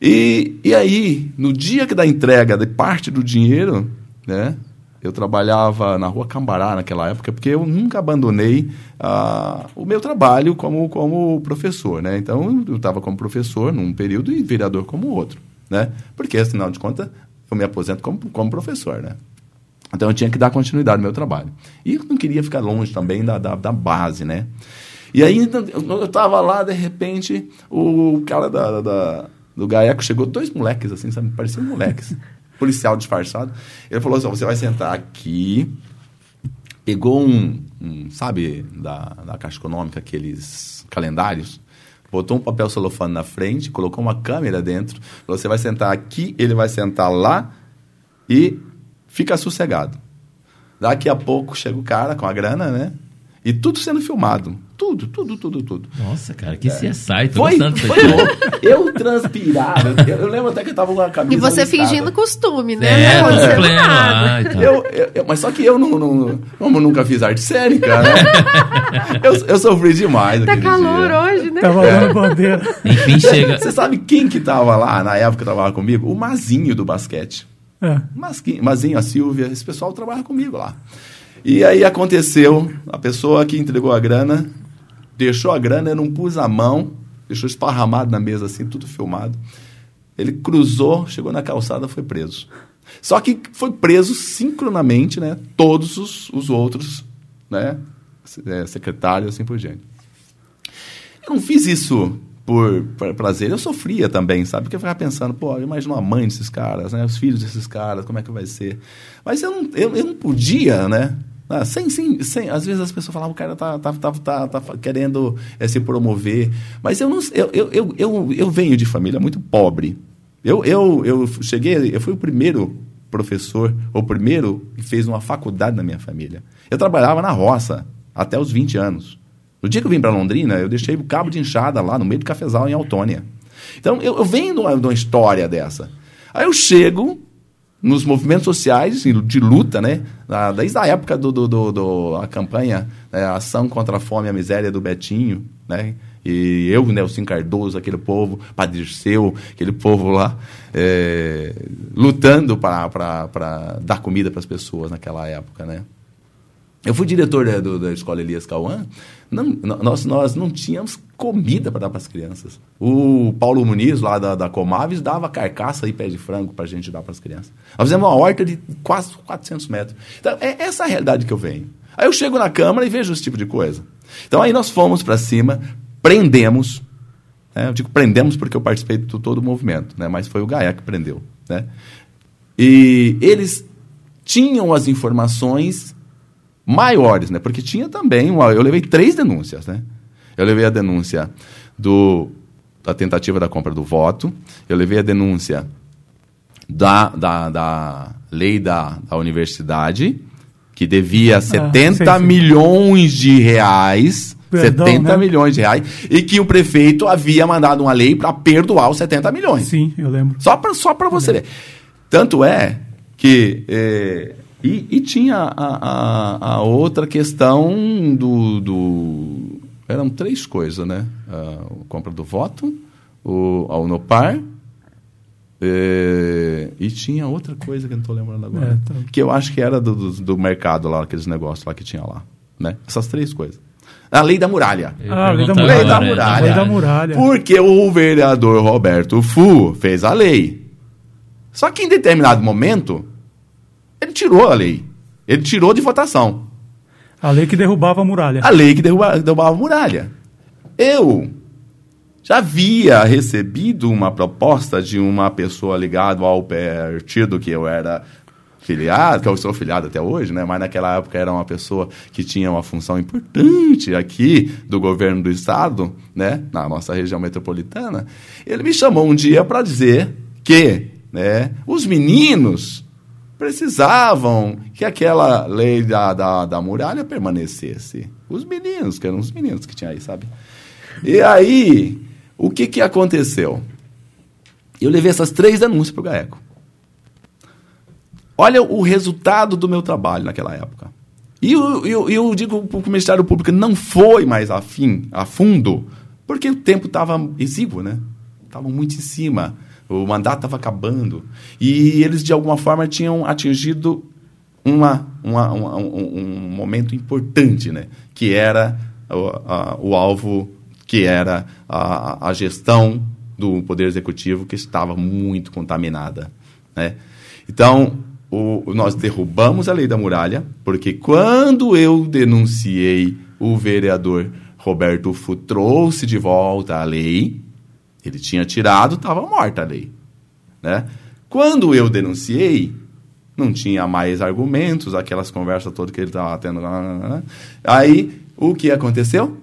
E, e aí, no dia que da entrega de parte do dinheiro, né? Eu trabalhava na rua Cambará naquela época, porque eu nunca abandonei ah, o meu trabalho como, como professor, né? Então, eu estava como professor num período e vereador como outro, né? Porque, afinal de contas, eu me aposento como, como professor, né? Então, eu tinha que dar continuidade ao meu trabalho. E eu não queria ficar longe também da, da, da base, né? E aí, então, eu estava lá, de repente, o cara da, da- do Gaeco chegou, dois moleques, assim, sabe? Pareciam moleques. Policial disfarçado. Ele falou assim: você vai sentar aqui. Pegou um, um, sabe, da, da Caixa Econômica, aqueles calendários. Botou um papel celofane na frente, colocou uma câmera dentro. Você vai sentar aqui, ele vai sentar lá e fica sossegado. Daqui a pouco chega o cara com a grana, né? E tudo sendo filmado. Tudo, tudo, tudo, tudo. Nossa, cara, que CSI. Tô Foi, gostando foi louco. Eu transpirava. Eu, eu lembro até que eu tava com a camisa E você listada. fingindo costume, né? É, Não aconteceu nada. lá e tal. Eu, eu- mas só que eu não, não, como eu nunca fiz arte cênica, né? eu, eu sofri demais Tá calor dia. hoje, né? Tava dando bandeira. Enfim, chega. Você sabe quem que tava lá na época que trabalhava comigo? O Mazinho do basquete. É. Masquinho, Mazinho, a Silvia, esse pessoal trabalha comigo lá. E aí aconteceu, a pessoa que entregou a grana, deixou a grana, eu não pus a mão, deixou esparramado na mesa assim, tudo filmado. Ele cruzou, chegou na calçada, foi preso. Só que foi preso sincronamente, né? Todos os, os outros, né? é, secretários, assim por diante. Eu não fiz isso por, por prazer, eu sofria também, sabe? Porque eu ficava pensando, pô, imagina a mãe desses caras, né? Os filhos desses caras, como é que vai ser? Mas eu não, eu, eu não podia, né? Ah, sem, sem, às vezes as pessoas falavam, o cara tá, tá, tá, tá, tá querendo eh, se promover. Mas eu, não, eu, eu, eu, eu, eu venho de família muito pobre. Eu, eu, eu cheguei, eu fui o primeiro professor, o primeiro que fez uma faculdade na minha família. Eu trabalhava na roça até os 20 anos. No dia que eu vim para Londrina, eu deixei o cabo de enxada lá no meio do cafezal em Autônia. Então, eu, eu venho de uma, de uma história dessa. Aí eu chego, nos movimentos sociais de luta, né? Desde a época do, do, do, do a campanha, né? a ação contra a fome e a miséria do Betinho, né? E eu, Nelson Cardoso, aquele povo, Padre Seu, aquele povo lá, é, lutando para dar comida para as pessoas naquela época, né? Eu fui diretor da, da escola Elias Cauã, nós, nós não tínhamos comida para dar para as crianças. O Paulo Muniz, lá da, da Comaves, dava carcaça e pé de frango para a gente dar para as crianças. Nós fizemos uma horta de quase 400 metros. Então, é essa a realidade que eu venho. Aí eu chego na Câmara e vejo esse tipo de coisa. Então aí nós fomos para cima, prendemos, né? eu digo prendemos porque eu participei de todo o movimento, né? mas foi o Gaia que prendeu. Né? E eles tinham as informações maiores, né? porque tinha também, uma, eu levei três denúncias. Né? Eu levei a denúncia do, da tentativa da compra do voto, eu levei a denúncia da, da, da lei da, da universidade, que devia 70 ah, sim, sim. milhões de reais Perdão, 70 né? milhões de reais, e que o prefeito havia mandado uma lei para perdoar os 70 milhões. Sim, eu lembro. Só para só você ver. Tanto é que. É, e, e, tinha a, a, a, outra questão do, do. Eram três coisas, né? A compra do voto, o, a Unopar. É, e tinha outra coisa que eu não estou lembrando agora. É, tá. Que eu acho que era do, do, do mercado lá, aqueles negócios lá que tinha lá. Né? Essas três coisas. A lei da muralha. Ah, a lei da muralha. Lei da muralha. Lei da muralha. Porque o vereador Roberto Fu fez a lei. Só que em determinado momento, ele tirou a lei. Ele tirou de votação. A lei que derrubava a muralha. A lei que derrubava, derrubava a muralha. Eu já havia recebido uma proposta de uma pessoa ligada ao partido que eu era filiado, que eu sou filiado até hoje, né? mas naquela época era uma pessoa que tinha uma função importante aqui do governo do estado, né? na nossa região metropolitana, ele me chamou um dia para dizer que né, os meninos precisavam que aquela lei da, da, da muralha permanecesse. Os meninos, que eram os meninos que tinha aí, sabe? E aí, o que, que aconteceu? Eu levei essas três denúncias para o GAECO. Olha o resultado do meu trabalho naquela época. E eu, eu, eu digo para o Ministério Público, não foi mais afim, a fundo, porque o tempo estava exíguo, né? Estava muito em cima. O mandato estava acabando. E eles, de alguma forma, tinham atingido uma, uma, uma um, um, momento importante, né? Que era o, a, o alvo, que era a, a gestão do Poder Executivo, que estava muito contaminada, né? Então, o, nós derrubamos a lei da muralha, porque quando eu denunciei o vereador Roberto Fu trouxe de volta a lei, ele tinha tirado, estava morta a lei. Né? Quando eu denunciei, não tinha mais argumentos, aquelas conversas todas que ele estava tendo. Aí, o que aconteceu?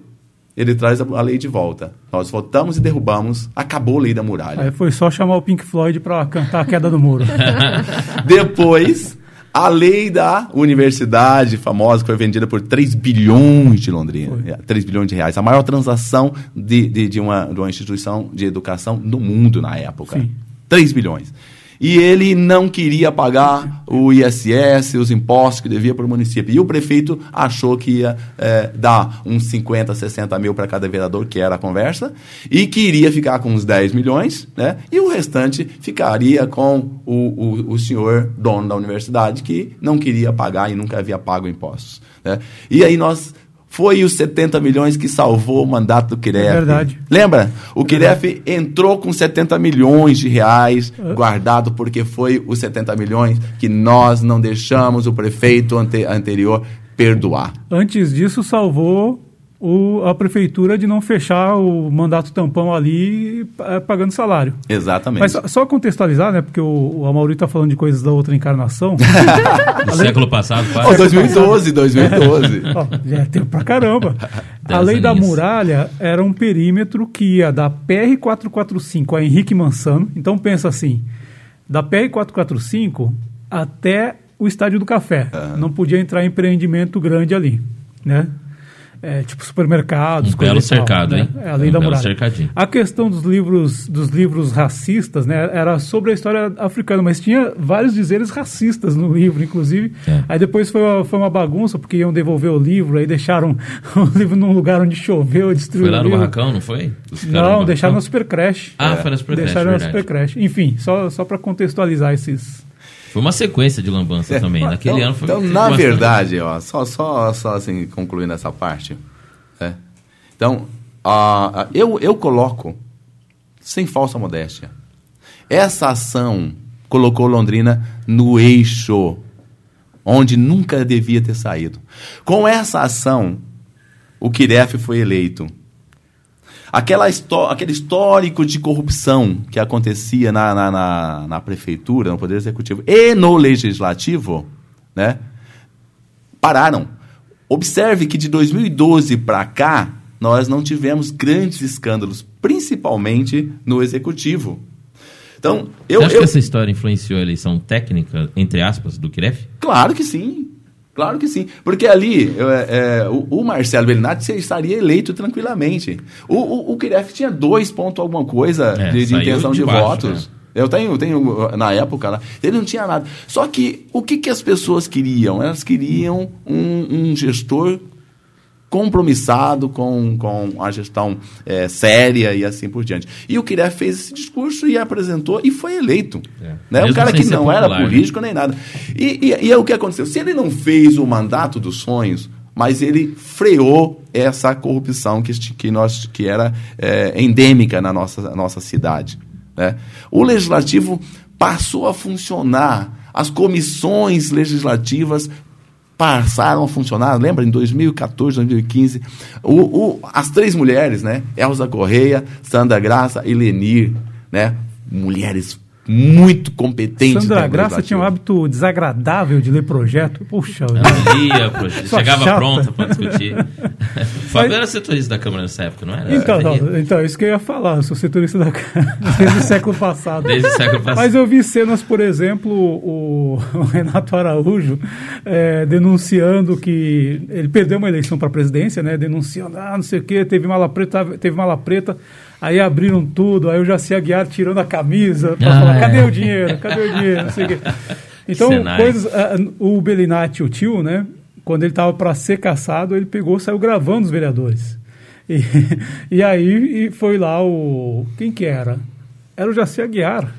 ele traz a lei de volta. Nós votamos e derrubamos, acabou a lei da muralha. Aí foi só chamar o Pink Floyd para cantar a queda do muro. Depois, a lei da universidade famosa, que foi vendida por 3 bilhões de Londrina, foi. 3 bilhões de reais. A maior transação de, de, de, uma, de uma instituição de educação no mundo na época. Sim. 3 bilhões e ele não queria pagar o ISS, os impostos que devia para o município. E o prefeito achou que ia é, dar uns 50, 60 mil para cada vereador, que era a conversa, e queria ficar com uns 10 milhões, né? e o restante ficaria com o, o, o senhor dono da universidade, que não queria pagar e nunca havia pago impostos. Né? E aí nós foi os 70 milhões que salvou o mandato do Kiref. É verdade. Lembra? O é Kiref entrou com 70 milhões de reais é. guardado porque foi os 70 milhões que nós não deixamos o prefeito ante anterior perdoar. Antes disso, salvou o, a prefeitura de não fechar o mandato tampão ali é, pagando salário. Exatamente. Mas só, só contextualizar, né? Porque o, o Amauri está falando de coisas da outra encarnação. Do século passado, quase. Oh, 2012, 2012. oh, já é tempo pra caramba. a lei da muralha era um perímetro que ia da PR-445 a Henrique Mansano. Então pensa assim, da PR-445 até o Estádio do Café. Uhum. Não podia entrar empreendimento grande ali, né? É, tipo supermercados. Um belo e tal, cercado, né? hein? É, além Um da muralha. cercadinho. A questão dos livros, dos livros racistas, né, era sobre a história africana, mas tinha vários dizeres racistas no livro, inclusive. É. Aí depois foi uma, foi uma bagunça, porque iam devolver o livro, aí deixaram o livro num lugar onde choveu, destruíram Foi lá no barracão, não foi? No Não, deixaram na Super Crash. Ah, foi na Super Crash, Deixaram na verdade. Super Crash. Enfim, só, só para contextualizar esses... Foi uma sequência de lambança também. Naquele então, ano foi. Então, na verdade, ó, só, só, só assim, concluindo essa parte. né? Então, ah, eu, eu coloco, sem falsa modéstia, essa ação colocou Londrina no eixo onde nunca devia ter saído. Com essa ação, o Kiref foi eleito. Aquela aquele histórico de corrupção que acontecia na, na, na, na prefeitura, no Poder Executivo e no Legislativo, né, pararam. Observe que de 2012 para cá, nós não tivemos grandes escândalos, principalmente no Executivo. Então, eu, Você acha eu- que essa história influenciou a eleição técnica, entre aspas, do Kiref? Claro que sim. Claro que sim. Porque ali, é, é, o, o Marcelo Bellinati estaria eleito tranquilamente. O, o, o Kiref tinha dois pontos alguma coisa É, de, de intenção de de, baixo, votos. né? Eu tenho, tenho, na época, lá, ele não tinha nada. Só que o que, que as pessoas queriam? Elas queriam um, um gestor compromissado com, com a gestão é, séria e assim por diante. E o Kiref fez esse discurso e apresentou e foi eleito. É. Né? Um Mesmo cara que não era popular, né? político nem nada. E, e, e é o que aconteceu. Se ele não fez o mandato dos sonhos, mas ele freou essa corrupção que, que, nós, que era é, endêmica na nossa, nossa cidade. Né? O legislativo passou a funcionar, as comissões legislativas passaram a funcionar, lembra, em 2014, 2015, o, o- as três mulheres, né? Elza Correia, Sandra Graça e Lenir, né? Mulheres muito competentes. Sandra Graça tinha um hábito desagradável de ler projeto. Puxa, Ela lia, Sua chegava chata. pronta para discutir. O Fábio era setorista da Câmara nessa época, não era? Então, Era não, então, é isso que eu ia falar. Eu sou setorista da Câmara desde o século passado. Desde o século passado. Mas eu vi cenas, por exemplo, o, o Renato Araújo é, denunciando que ele perdeu uma eleição para a presidência, né? Denunciando, ah, não sei o quê, teve mala preta, teve mala preta. Aí abriram tudo, aí o Jaci Aguiar tirando a camisa para Ah, falar, é. cadê o dinheiro? Cadê o dinheiro? Não sei o quê. Então, coisas. ah, O Belinati, o tio, né? Quando ele estava para ser caçado, ele pegou, saiu gravando os vereadores. E, e aí e foi lá o. Quem que era? Era o Jaci Aguiar.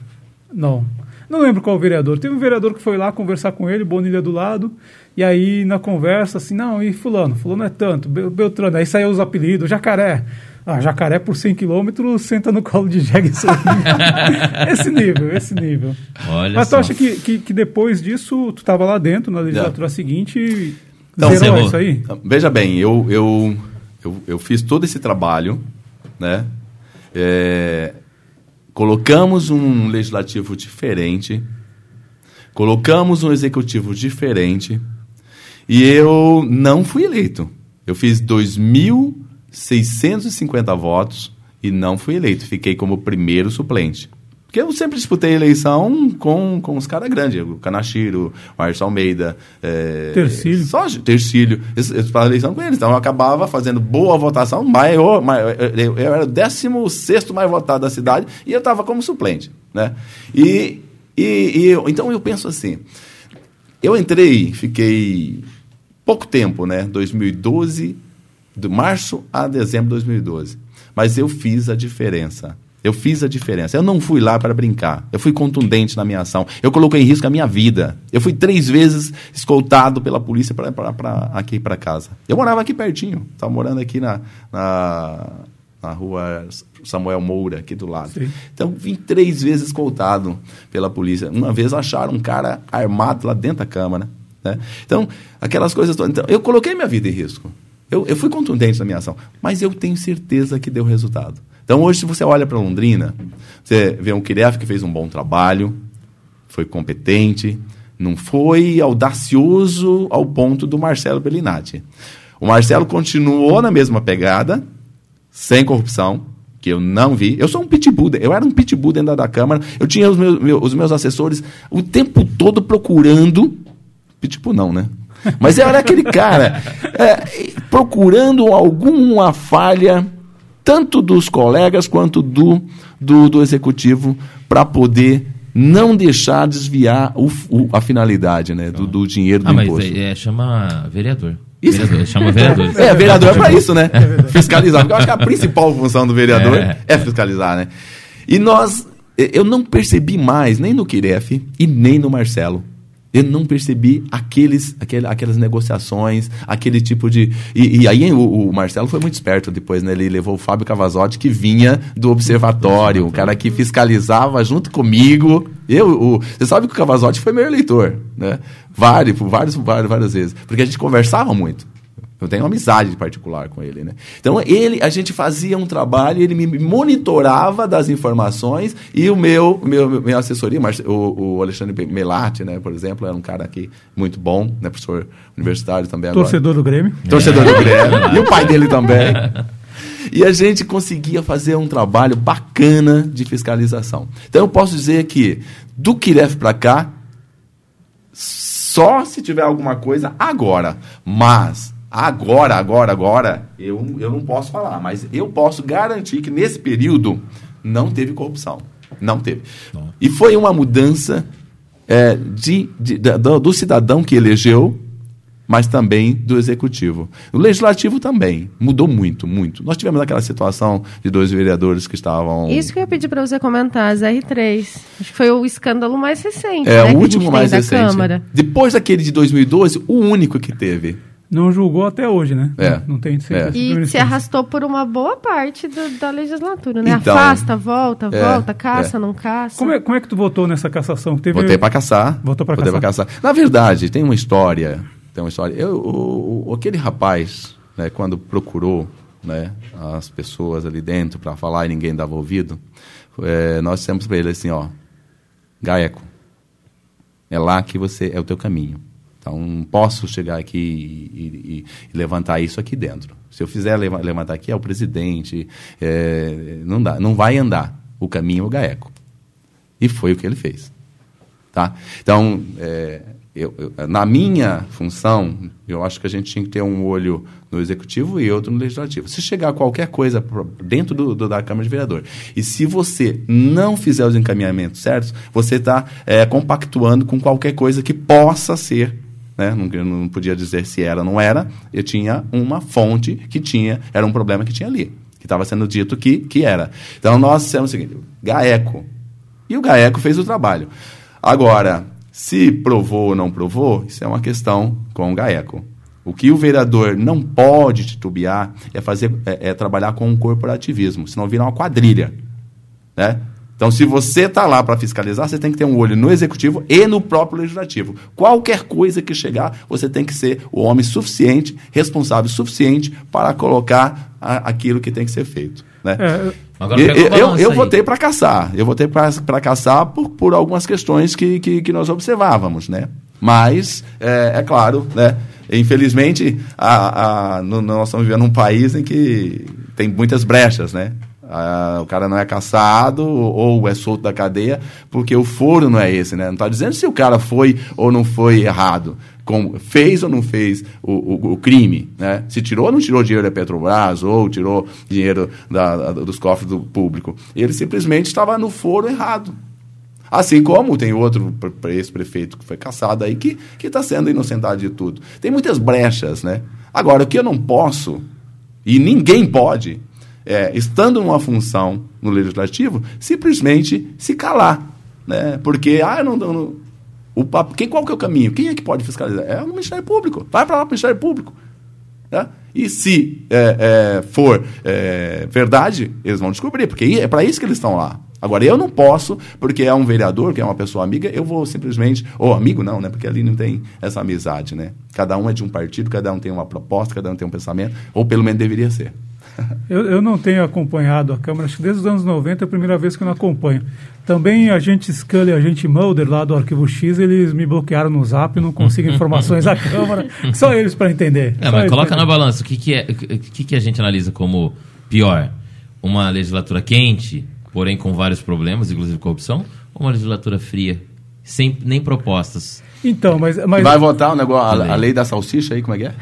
Não. Não lembro qual vereador. Teve um vereador que foi lá conversar com ele, Bonilha do lado, e aí na conversa, assim, não, e fulano? Fulano é tanto, Bel- Beltrano. Aí saiu os apelidos, Jacaré. Ah, jacaré por 100 quilômetros senta no colo de jegue esse nível, esse nível. Olha Mas tu só. acha que, que, que depois disso, tu estava lá dentro, na legislatura seguinte, e Então, zerou isso aí? Então, Veja bem, eu, eu, eu, eu fiz todo esse trabalho, né? É, colocamos um legislativo diferente, colocamos um executivo diferente, e eu não fui eleito. Eu fiz 2.650 votos e não fui eleito. Fiquei como primeiro suplente. Porque eu sempre disputei eleição com, com os caras grandes, o Canachiro, o Arson Almeida, é, Tercílio. Só Tercílio. Eu, eu disputada eleição com eles. Então eu acabava fazendo boa votação, maior, maior eu, eu era o 16 mais votado da cidade e eu estava como suplente. Né? E, e, e eu- então eu penso assim: eu entrei, fiquei pouco tempo, né? 2012, de março a dezembro de 2012. Mas eu fiz a diferença. Eu fiz a diferença. Eu não fui lá para brincar. Eu fui contundente na minha ação. Eu coloquei em risco a minha vida. Eu fui três vezes escoltado pela polícia para aqui para casa. Eu morava aqui pertinho. Estava morando aqui na, na, na rua Samuel Moura, aqui do lado. Sim. Então, vim três vezes escoltado pela polícia. Uma vez acharam um cara armado lá dentro da Câmara. Né? Então, aquelas coisas todas. Então, eu coloquei minha vida em risco. Eu, eu fui contundente na minha ação. Mas eu tenho certeza que deu resultado. Então, hoje, se você olha para Londrina, você vê um Kiref que fez um bom trabalho, foi competente, não foi audacioso ao ponto do Marcelo Bellinati. O Marcelo continuou na mesma pegada, sem corrupção, que eu não vi. Eu sou um pitbull, eu era um pitbull dentro da Câmara, eu tinha os meus, meu- os meus assessores o tempo todo procurando. Pitbull não, né? Mas era aquele cara é, procurando alguma falha, tanto dos colegas quanto do, do, do executivo, para poder não deixar desviar o, o, a finalidade né, do, do dinheiro do Ah, mas imposto. é, é, chama vereador. Isso. Vereador, chama vereador. É, vereador é para isso, né? Fiscalizar. Porque eu acho que a principal função do vereador É. é, fiscalizar, né? E nós, eu não percebi mais, nem no Kiref e nem no Marcelo. Eu não percebi aqueles, aquele, aquelas negociações, aquele tipo de. E, e aí o, o Marcelo foi muito esperto depois, né? Ele levou o Fábio Cavazotti, que vinha do observatório, o cara que fiscalizava junto comigo. Eu, o, você sabe que o Cavazotti foi meu eleitor, né? Vários, por vários, várias, várias vezes. Porque a gente conversava muito. Eu tenho uma amizade particular com ele, né? Então ele, a gente fazia um trabalho, ele me monitorava das informações e o meu, meu minha assessoria, o, o Alexandre Melati, né, por exemplo, era um cara aqui muito bom, né, professor universitário também agora. Torcedor do Grêmio. Torcedor do Grêmio. e o pai dele também. E a gente conseguia fazer um trabalho bacana de fiscalização. Então eu posso dizer que do Kiref para cá, só se tiver alguma coisa agora. Mas agora, agora, agora, eu, eu não posso falar. Mas eu posso garantir que nesse período não teve corrupção. Não teve. E foi uma mudança é, de, de- da- do, do cidadão que elegeu, mas também do executivo. O legislativo também mudou muito, muito. Nós tivemos aquela situação de dois vereadores que estavam. Isso que eu ia pedir para você comentar, as R3. Acho que foi o escândalo mais recente, é né, que o a último mais da recente. Câmara. Depois daquele de 2012, o único que teve. Não julgou até hoje, né? É. Não tem É. certeza. E se arrastou por uma boa parte do- da legislatura, né? Então, Afasta, volta, é, volta, caça, é. não caça. Como é, como é que tu votou nessa cassação? Teve... Votei para caçar. Votou pra Votei caçar. caçar. Na verdade, tem uma história. Tem uma história. Eu, o, o- aquele rapaz, né, quando procurou né, as pessoas ali dentro para falar e ninguém dava ouvido, é, nós dissemos para ele assim, ó, Gaeco, é lá que você é o teu caminho. Então, não posso chegar aqui e, e- e levantar isso aqui dentro. Se eu fizer leva- levantar aqui, é o presidente, é, não dá, não vai andar. O caminho é o Gaeco. E foi o que ele fez. Tá? Então, é, eu- eu- na minha função, eu acho que a gente tinha que ter um olho no executivo e outro no legislativo. Se chegar qualquer coisa dentro do, do- da Câmara de Vereador, e se você não fizer os encaminhamentos certos, você está compactuando com qualquer coisa que possa ser. Né? Não, eu não podia dizer se era ou não era, eu tinha uma fonte que tinha, era um problema que tinha ali, que estava sendo dito que, que era. Então, nós dissemos o seguinte, GAECO, e o GAECO fez o trabalho. Agora, se provou ou não provou, isso é uma questão com o GAECO. O que o vereador não pode titubear é, fazer, é, é trabalhar com um corporativismo, senão vira uma quadrilha. Né? Então, se você está lá para fiscalizar, você tem que ter um olho no executivo e no próprio legislativo. Qualquer coisa que chegar, você tem que ser o homem suficiente, responsável suficiente para colocar a- aquilo que tem que ser feito. Né? É, Agora Eu- eu, eu votei para caçar. Eu votei para caçar por, por algumas questões que, que, que nós observávamos, né? Mas, é, é claro, né? Infelizmente, a, a, no- nós estamos vivendo num país em que tem muitas brechas, né? Ah, o cara não é caçado ou, é solto da cadeia porque o foro não é esse, né? Não está dizendo se o cara foi ou não foi errado, com, fez ou não fez o, o, o crime, né? Se tirou ou não tirou dinheiro da Petrobras ou tirou dinheiro da, da- dos cofres do público. Ele simplesmente estava no foro errado. Assim como tem outro pre- pre- ex-prefeito que foi caçado aí que está sendo inocentado de tudo. Tem muitas brechas, né? Agora, o que eu não posso, e ninguém pode, é, estando numa função no legislativo, simplesmente se calar. Né? Porque, ah, não, não, o papo, quem, qual que é o caminho? Quem é que pode fiscalizar? É o Ministério Público. Vai para lá para o Ministério Público. né? E se é, é, for é, verdade, eles vão descobrir, porque é para isso que eles estão lá. Agora, eu não posso, porque é um vereador, que é uma pessoa amiga, eu vou simplesmente. Ou amigo não, né? Porque ali não tem essa amizade, né? Cada um é de um partido, cada um tem uma proposta, cada um tem um pensamento, ou pelo menos deveria ser. Eu, eu não tenho acompanhado a Câmara, acho que desde os anos 90 é a primeira vez que eu não acompanho. Também a gente Scully e a gente Mulder lá do Arquivo X, eles me bloquearam no zap, não consigo informações da Câmara, só eles para entender. É, mas coloca na balança. O que, que, é, o que, que a gente analisa como pior? Uma legislatura quente, porém com vários problemas, inclusive corrupção, ou uma legislatura fria, sem nem propostas? Então, mas. mas Vai votar o negócio, a, a lei da salsicha aí, como é que é?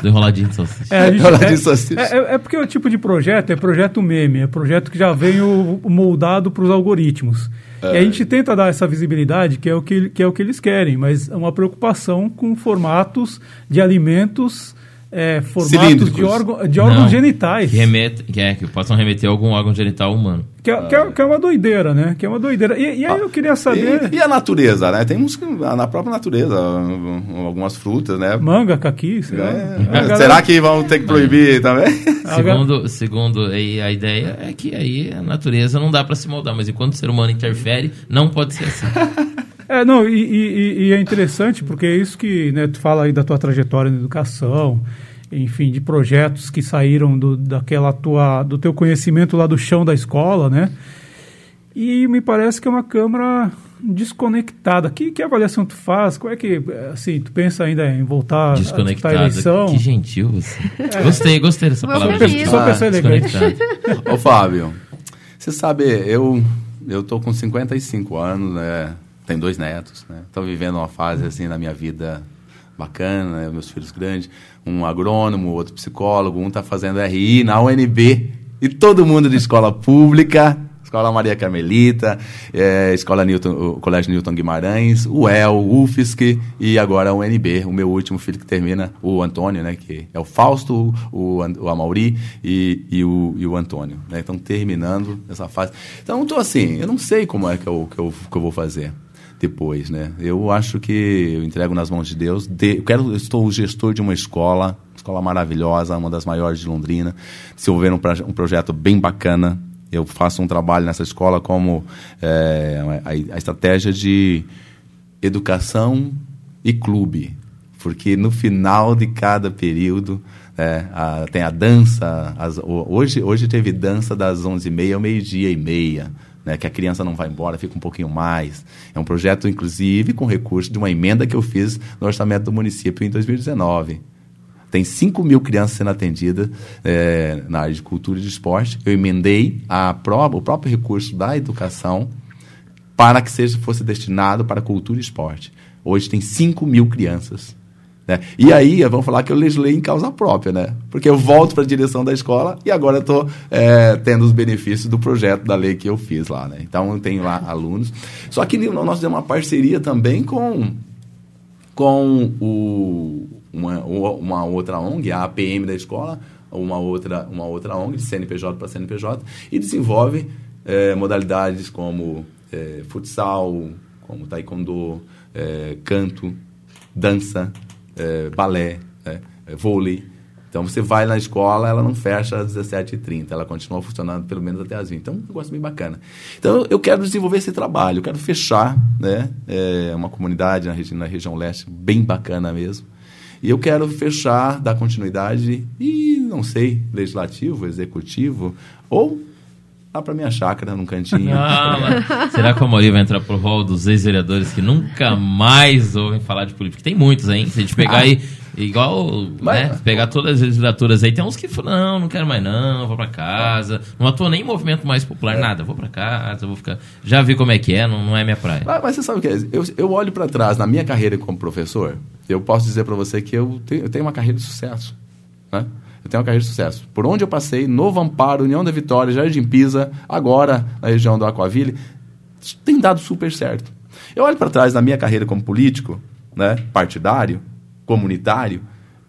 Do enroladinho de salsicha. É, gente- Ela é- assim. é- é- é porque o tipo de projeto é projeto meme, é projeto que já vem o, o moldado para os algoritmos. E a gente tenta dar essa visibilidade, que é, o que, que é o que eles querem, mas é uma preocupação com formatos de alimentos, é, formatos de, órgão, de órgãos Não, genitais. Que, remete, que, é, que possam remeter a algum órgão genital humano. Que é, que, é, que é uma doideira, né? Que é uma doideira. E, e aí eu queria saber. E, e a natureza, né? Tem uns que- na própria natureza, um, algumas frutas, né? Manga, caqui, sei. É, galera- Será que vão ter que proibir também? Segundo, segundo aí, a ideia é que aí a natureza não dá pra se moldar, mas enquanto o ser humano interfere, não pode ser assim. É, não, e, e- e é interessante porque é isso que né, tu fala aí da tua trajetória na educação, enfim, de projetos que saíram do, daquela tua, do teu conhecimento lá do chão da escola, né? E me parece que é uma câmara desconectada. Que, que avaliação tu faz? Qual é que, assim, tu pensa ainda em voltar a disputar a Desconectada. eleição? Que gentil você. Gostei, gostei dessa Foi palavra. gentil. Só pessoa elegante. Desconectada. Ô Fábio, você sabe, eu eu tô com 55 anos, né? Tenho dois netos, né? Tô vivendo uma fase assim na minha vida bacana, né? meus filhos grandes, um agrônomo, outro psicólogo, um tá fazendo RI na UNB e todo mundo de escola pública, Escola Maria Carmelita, eh, Escola Newton, o Colégio Newton Guimarães, o EL, o UFSC e agora a UNB, o meu último filho que termina, o Antônio, né, que é o Fausto, o, o Amauri e, e, o, e o Antônio, né, estão terminando essa fase. Então, estou assim, eu não sei como é que eu, que eu, que eu vou fazer depois, né? Eu acho que eu entrego nas mãos de Deus. De, eu quero, eu estou o gestor de uma escola, escola maravilhosa, uma das maiores de Londrina, desenvolvendo um, proje- um projeto bem bacana. Eu faço um trabalho nessa escola como é, a, a estratégia de educação e clube, porque no final de cada período é, a- tem a dança. as- hoje, hoje teve dança das 11h30 ao meio-dia e meia. Né, que a criança não vai embora, fica um pouquinho mais. É um projeto, inclusive, com recurso de uma emenda que eu fiz no orçamento do município em 2019. Tem 5 mil crianças sendo atendidas é, na área de cultura e de esporte. Eu emendei a pró- o próprio recurso da educação para que seja, fosse destinado para cultura e esporte. Hoje tem 5 mil crianças. Né? E aí, vamos falar que eu legislei em causa própria, né? Porque eu volto para a direção da escola e agora estou tendo os benefícios do projeto da lei que eu fiz lá, né? Então, eu tenho lá alunos. Só que nós temos uma parceria também com com o, uma, uma outra ONG, a APM da escola, uma outra, uma outra ONG, de CNPJ para CNPJ, e desenvolve eh, modalidades como eh, futsal, como taekwondo, eh, canto, dança, eh, balé, né, eh, vôlei. Então você vai na escola, ela não fecha às 17h30, ela continua funcionando pelo menos até às 20 Então é um negócio bem bacana. Então eu quero desenvolver esse trabalho, eu quero fechar né, é, uma comunidade na, regi na região leste bem bacana mesmo. E eu quero fechar, dar continuidade e, não sei, legislativo, executivo, ou lá para minha chácara, num cantinho. Ah, será que o Amaury vai entrar pro rol dos ex-vereadores que nunca mais ouvem falar de política? Tem muitos, hein? Se a gente pegar aí, igual, Mas- né? Pegar todas as legislaturas aí, tem uns que falam, não, não quero mais não, vou pra casa. Não atua nem em movimento mais popular, nada. Vou pra casa, vou ficar... Já vi como é que é, não, não é minha praia. Mas, mas você sabe o que é? Eu, eu olho para trás, na minha carreira como professor, eu posso dizer para você que eu tenho, eu tenho uma carreira de sucesso. Né? Eu tenho uma carreira de sucesso. Por onde eu passei, Novo Amparo, União da Vitória, Jardim Pisa, agora na região do Aquaville, tem dado super certo. Eu olho para trás na minha carreira como político, né, partidário, comunitário,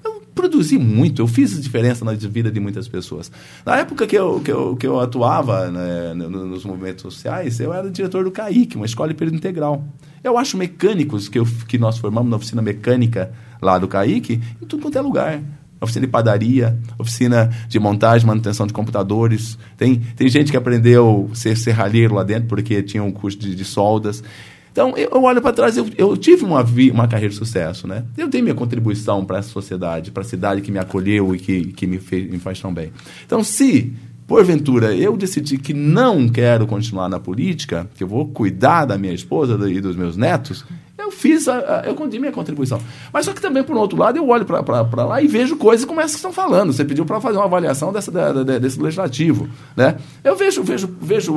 eu produzi muito, eu fiz diferença na vida de muitas pessoas. Na época que eu, que eu, que eu atuava né, no- nos movimentos sociais, eu era diretor do CAIC, uma escola de período integral. Eu acho mecânicos que, eu, que nós formamos na oficina mecânica lá do CAIC em tudo quanto é lugar. Oficina de padaria, oficina de montagem, manutenção de computadores. Tem, tem gente que aprendeu a ser serralheiro lá dentro porque tinha um curso de, de soldas. Então, eu, eu olho para trás, eu, eu tive uma, uma carreira de sucesso, né? Eu dei minha contribuição para essa sociedade, para a cidade que me acolheu e que, que me, fez, me faz tão bem. Então, se, porventura, eu decidir que não quero continuar na política, que eu vou cuidar da minha esposa e dos meus netos, eu fiz, a, a, eu contei minha contribuição. Mas só que também, por outro lado, eu olho para lá e vejo coisas como essas que estão falando. Você pediu para fazer uma avaliação dessa, da, da, desse legislativo. Né? Eu vejo, vejo, vejo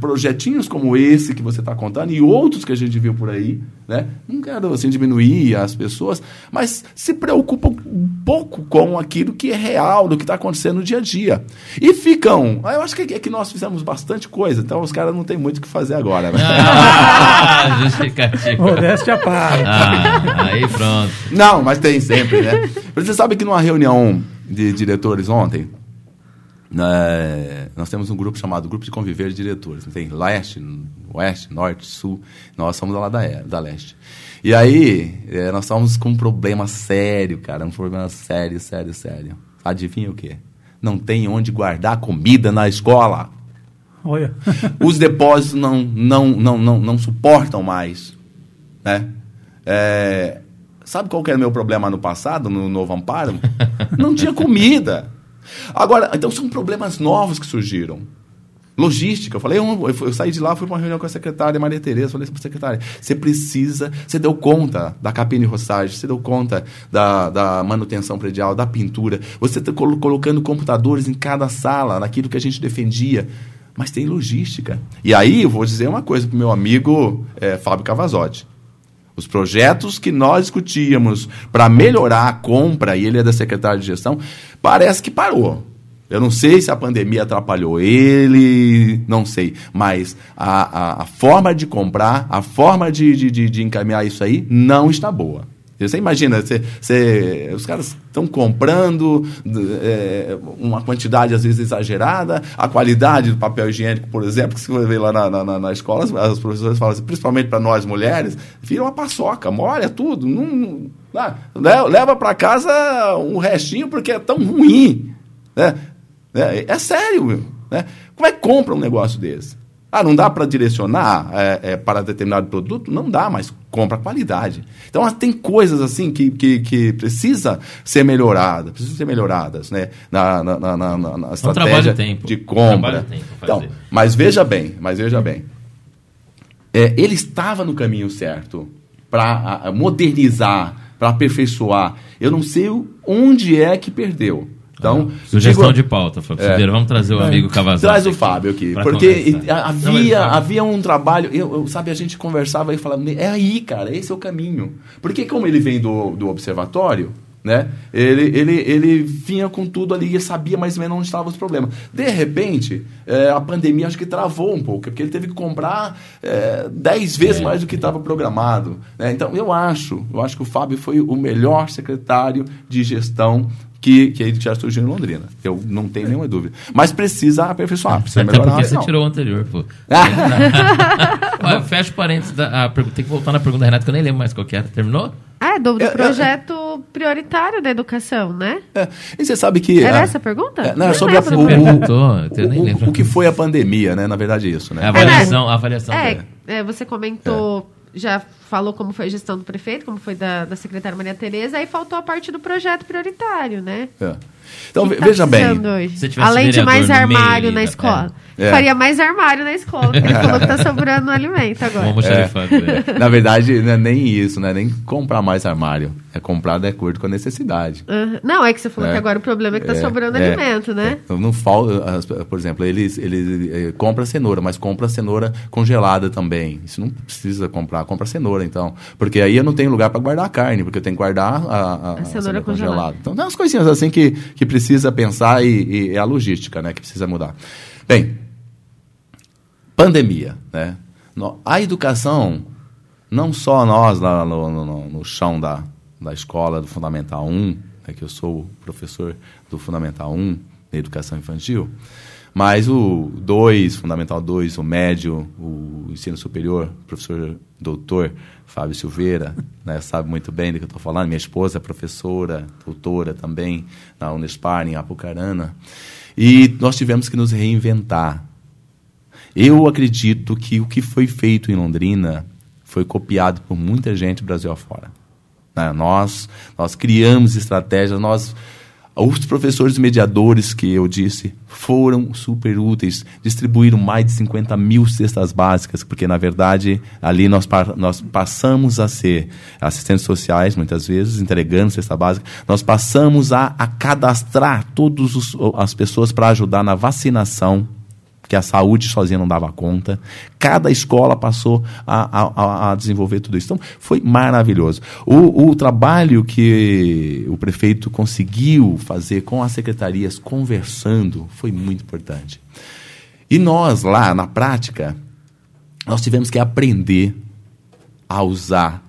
projetinhos como esse que você está contando e outros que a gente viu por aí. Né? Não quero assim, diminuir as pessoas, mas se preocupa um pouco com aquilo que é real, do que está acontecendo no dia a dia. E ficam. Eu acho que é que nós fizemos bastante coisa, então os caras não têm muito o que fazer agora. Né? Ah, justificativa. Modéstia parte. Ah, aí pronto. Não, mas tem sempre, né? Você sabe que numa reunião de diretores ontem, né, nós temos um grupo chamado Grupo de Conviver de Diretores. Tem leste, oeste, norte, sul. Nós somos lá da, da leste. E aí, é, nós estamos com um problema sério, cara. Um problema sério, sério, sério. Adivinha o quê? Não tem onde guardar comida na escola. Olha. Os depósitos não, não, não, não, não suportam mais. Né? É, sabe qual que era o meu problema no passado, no Novo Amparo? Não tinha comida. Agora, então são problemas novos que surgiram. Logística, eu falei, eu, eu saí de lá, fui para uma reunião com a secretária Maria Tereza, falei para a secretária, você precisa, você deu conta da capina e roçagem, você deu conta da, da manutenção predial, da pintura, você está colocando computadores em cada sala, naquilo que a gente defendia mas tem logística. E aí eu vou dizer uma coisa para o meu amigo é, Fábio Cavazotti. Os projetos que nós discutíamos para melhorar a compra, e ele é da secretária de gestão, parece que parou. Eu não sei se a pandemia atrapalhou ele, não sei. Mas a, a, a forma de comprar, a forma de, de, de encaminhar isso aí não está boa. Você imagina, você, você, os caras estão comprando é, uma quantidade às vezes exagerada, a qualidade do papel higiênico, por exemplo, que você vê lá na, na, na escola, as professores falam assim, principalmente para nós mulheres, vira uma paçoca, molha tudo, não, não, ah, leva para casa um restinho porque é tão ruim. Né? É, é sério, meu. Né? Como é que compra um negócio desse? Ah, não dá para direcionar é, é, para determinado produto? Não dá, mas compra qualidade. Então, tem coisas assim que, que, que precisa ser melhorada, precisam ser melhoradas, né? Na, na, na, na, na É estratégia tempo. de compra. Tempo então, mas veja bem, mas veja bem. É, ele estava no caminho certo para modernizar, para aperfeiçoar. Eu não sei onde é que perdeu. Então, ah, sugestão digo, de pauta, Fábio é, vamos trazer o amigo Cavazzari. Traz o Fábio aqui, porque havia, não, havia um trabalho, eu, eu, sabe, a gente conversava e falava, é aí, cara, esse é o caminho. Porque como ele vem do, do observatório, né? Ele, ele, ele vinha com tudo ali, ele sabia mais ou menos onde estavam os problemas. De repente, é, a pandemia acho que travou um pouco, porque ele teve que comprar é, dez vezes é. mais do que estava programado. Né? Então, eu acho, eu acho que o Fábio foi o melhor secretário de gestão que, que já surgiu em Londrina. Eu não tenho nenhuma dúvida. Mas precisa aperfeiçoar, precisa Até melhorar. porque você tirou o anterior, pô. Olha, fecha parênteses. Da, a, tem que voltar na pergunta da Renata, que eu nem lembro mais qual que era. Terminou? Ah, do, do projeto eu, eu, prioritário da educação, né? É, e você sabe que... Era a, essa a pergunta? É, não, era sobre a, o, o, o, o, que foi a pandemia, né? Na verdade é isso, né? A avaliação, a avaliação é, é, você comentou... Já falou como foi a gestão do prefeito, como foi da, da secretária Maria Tereza, aí faltou a parte do projeto prioritário, né? É. Então, tá veja bem. Além de mais armário na escola. É. Faria mais armário na escola, porque ele falou que está sobrando alimento agora. Vamos é. Na verdade, não é nem isso, não é nem comprar mais armário. É comprar de acordo com a necessidade. Uhum. Não, é que você falou é. que agora o problema é que está é. sobrando é. alimento, né? Então, não falta, por exemplo, eles, eles eh, compram cenoura, mas compra cenoura congelada também. Isso não precisa comprar, compra cenoura, então. Porque aí eu não tenho lugar para guardar a carne, porque eu tenho que guardar a, a, a, a cenoura, congelada. congelada. Então, tem umas coisinhas assim que, que precisa pensar e, é a logística, né, que precisa mudar. Bem, pandemia, né? A educação, não só nós lá no, no, no chão da, da escola do Fundamental 1, né, que eu sou professor do Fundamental 1, na educação infantil, mas o 2, Fundamental 2, o médio, o ensino superior, professor doutor Fábio Silveira, né, sabe muito bem do que eu estou falando. Minha esposa é professora, doutora também, na Unespar, em Apucarana. E nós tivemos que nos reinventar. Eu acredito que o que foi feito em Londrina foi copiado por muita gente Brasil afora. Né? Nós, nós criamos estratégias, nós Os professores mediadores que eu disse foram super úteis, distribuíram mais de 50 mil cestas básicas, porque na verdade ali nós, nós passamos a ser assistentes sociais, muitas vezes, entregando cesta básica, nós passamos a, a cadastrar todas as pessoas para ajudar na vacinação que a saúde sozinha não dava conta. Cada escola passou a, a, a desenvolver tudo isso. Então, foi maravilhoso. O, o, trabalho que o prefeito conseguiu fazer com as secretarias, conversando, foi muito importante. E nós, lá na prática, nós tivemos que aprender a usar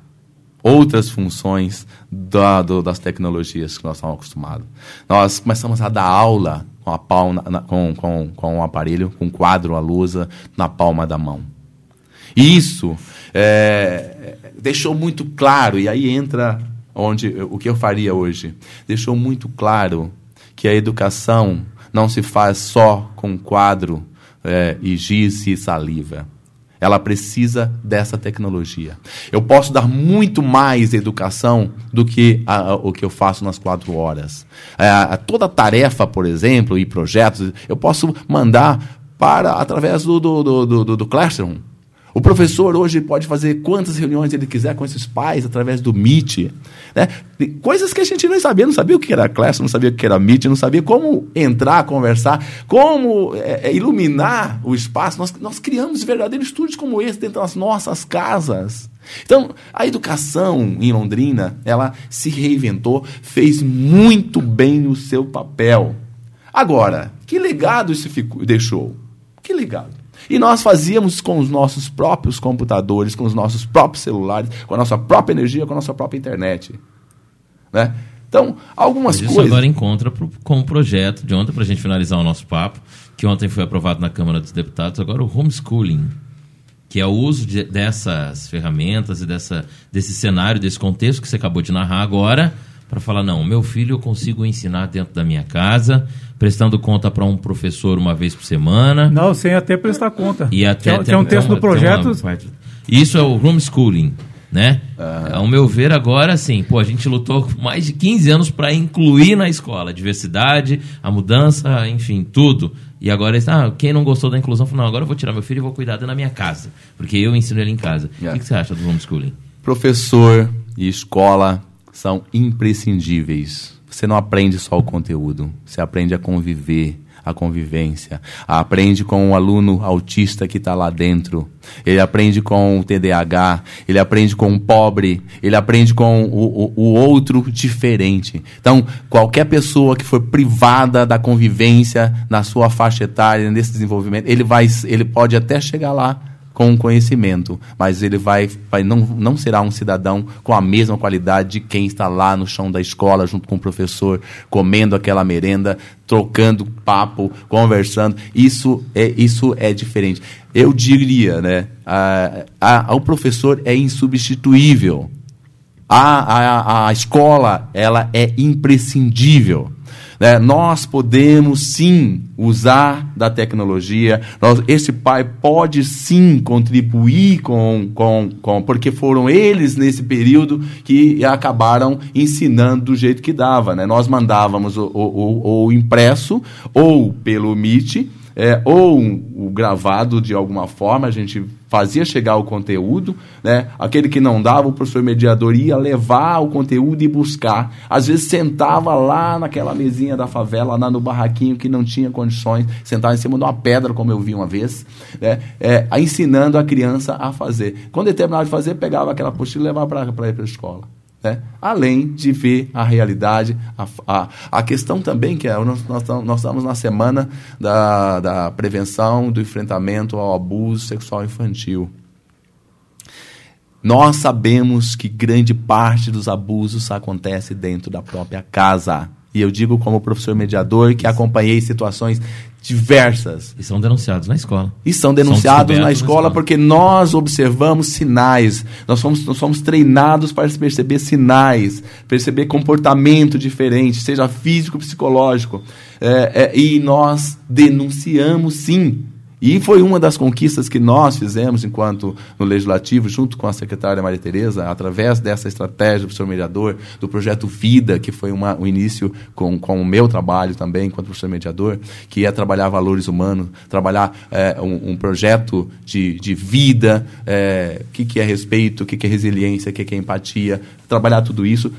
outras funções da, do, das tecnologias que nós estamos acostumados. Nós começamos a dar aula com a palma, na, com, com, com um aparelho, com um quadro, a lousa na palma da mão. Isso é, deixou muito claro, e aí entra onde o que eu faria hoje. Deixou muito claro que a educação não se faz só com quadro é, e giz e saliva. Ela precisa dessa tecnologia. Eu posso dar muito mais educação do que a, a, o que eu faço nas quatro horas. É, toda tarefa, por exemplo, e projetos, eu posso mandar para através do, do, do, do, do Classroom. O professor hoje pode fazer quantas reuniões ele quiser com esses pais através do Meet. Né? Coisas que a gente não sabia, não sabia o que era Class, não sabia o que era Meet, não sabia como entrar, conversar, como é, é, iluminar o espaço. Nós, nós criamos verdadeiros estúdios como esse dentro das nossas casas. Então, a educação em Londrina, ela se reinventou, fez muito bem o seu papel. Agora, que legado isso ficou, deixou? Que legado? E nós fazíamos com os nossos próprios computadores, com os nossos próprios celulares, com a nossa própria energia, com a nossa própria internet. Né? Então, algumas Mas isso coisas. agora encontra pro, com o projeto de ontem, para a gente finalizar o nosso papo, que ontem foi aprovado na Câmara dos Deputados, agora o homeschooling, que é o uso de, dessas ferramentas e dessa, desse cenário, desse contexto que você acabou de narrar agora, para falar: não, meu filho eu consigo ensinar dentro da minha casa, prestando conta para um professor uma vez por semana. Não, sem até prestar conta. E até tem, tem um texto do projeto. Isso é o homeschooling, né? Uhum. Ao meu ver, agora sim, pô, a gente lutou mais de 15 anos para incluir na escola a diversidade, a mudança, enfim, tudo. E agora, ah, quem não gostou da inclusão, falou, não, agora eu vou tirar meu filho e vou cuidar dele na minha casa, porque eu ensino ele em casa. Yeah. O que você acha do homeschooling? Professor e escola são imprescindíveis você não aprende só o conteúdo, você aprende a conviver, a convivência. Aprende com o aluno autista que está lá dentro. Ele aprende com o TDAH, ele aprende com o pobre, ele aprende com o, o, o outro diferente. Então, qualquer pessoa que for privada da convivência na sua faixa etária, nesse desenvolvimento, ele, vai, ele pode até chegar lá com conhecimento, mas ele vai, vai não, não será um cidadão com a mesma qualidade de quem está lá no chão da escola junto com o professor, comendo aquela merenda, trocando papo, conversando. Isso é, isso é diferente. Eu diria, né? A, a, o professor é insubstituível. A, a, a escola ela é imprescindível. Né? Nós podemos sim usar da tecnologia, nós, esse pai pode sim contribuir com, com, com, porque foram eles nesse período que acabaram ensinando do jeito que dava. Né? Nós mandávamos o, o, o, o impresso ou pelo Meet é, ou o gravado de alguma forma, a gente fazia chegar o conteúdo, né? aquele que não dava, o professor mediador ia levar o conteúdo e buscar. Às vezes sentava lá naquela mesinha da favela, lá no barraquinho que não tinha condições, sentava em cima de uma pedra, como eu vi uma vez, né? é, ensinando a criança a fazer. Quando ele terminava de fazer, pegava aquela apostila e levava para a escola. Né? além de ver a realidade. A, a, a questão também, que é, nós, nós, nós estamos na semana da, da prevenção do enfrentamento ao abuso sexual infantil. Nós sabemos que grande parte dos abusos acontece dentro da própria casa. E eu digo como professor mediador que acompanhei situações diversas. E são denunciados na escola. E são denunciados são na, escola na, escola porque nós observamos sinais. Nós somos, nós somos treinados para perceber sinais, perceber comportamento diferente, seja físico, psicológico. É, é, e nós denunciamos sim. E foi uma das conquistas que nós fizemos enquanto no Legislativo, junto com a secretária Maria Tereza, através dessa estratégia do professor mediador, do projeto Vida, que foi uma, o início com, com o meu trabalho também, enquanto professor mediador, que é trabalhar valores humanos, trabalhar é, um, um, projeto de, de vida, o é, que, que é respeito, o que, que é resiliência, o que, que é empatia, trabalhar tudo isso.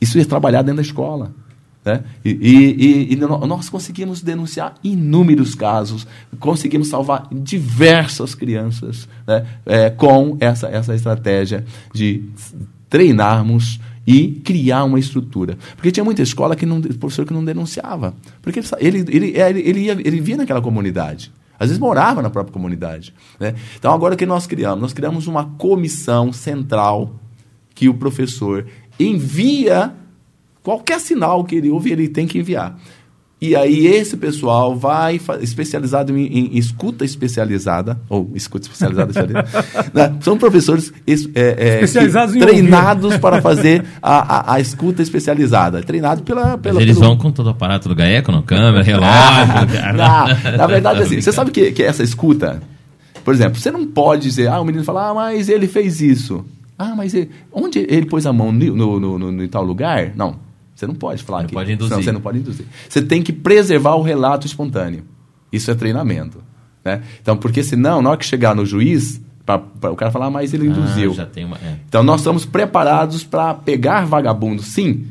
Isso é trabalhar dentro da escola. Né? E, e, e, nós conseguimos denunciar inúmeros casos, conseguimos salvar diversas crianças né? é, com essa, essa estratégia de treinarmos e criar uma estrutura. Porque tinha muita escola que não, professor que não denunciava. Porque ele, ele, ele, ele, ia, ele via naquela comunidade. Às vezes morava na própria comunidade. Né? Então, agora o que nós criamos? Nós criamos uma comissão central que o professor envia Qualquer sinal que ele ouve, ele tem que enviar. E aí esse pessoal vai especializado em, em, escuta especializada ou escuta especializada, né? são professores é, é, especializados que, treinados para fazer a, a, a, escuta especializada, treinado pela, pela Mas eles pelo... vão com todo o aparato do GAECO, no câmera, relógio. na, na verdade, assim, você sabe que, que essa escuta, por exemplo, você não pode dizer, ah, o menino fala, ah, mas ele fez isso. Ah, mas ele, onde ele pôs a mão no, no, no, no, no tal lugar? Não. Você não pode falar não que. Pode induzir. Não, você não pode induzir. Você tem que preservar o relato espontâneo. Isso é treinamento. Né? Então, porque senão, na hora que chegar no juiz, pra, pra o cara falar, ah, mas ele induziu. Ah, já tem uma, é. Então, nós estamos preparados para pegar vagabundo, sim,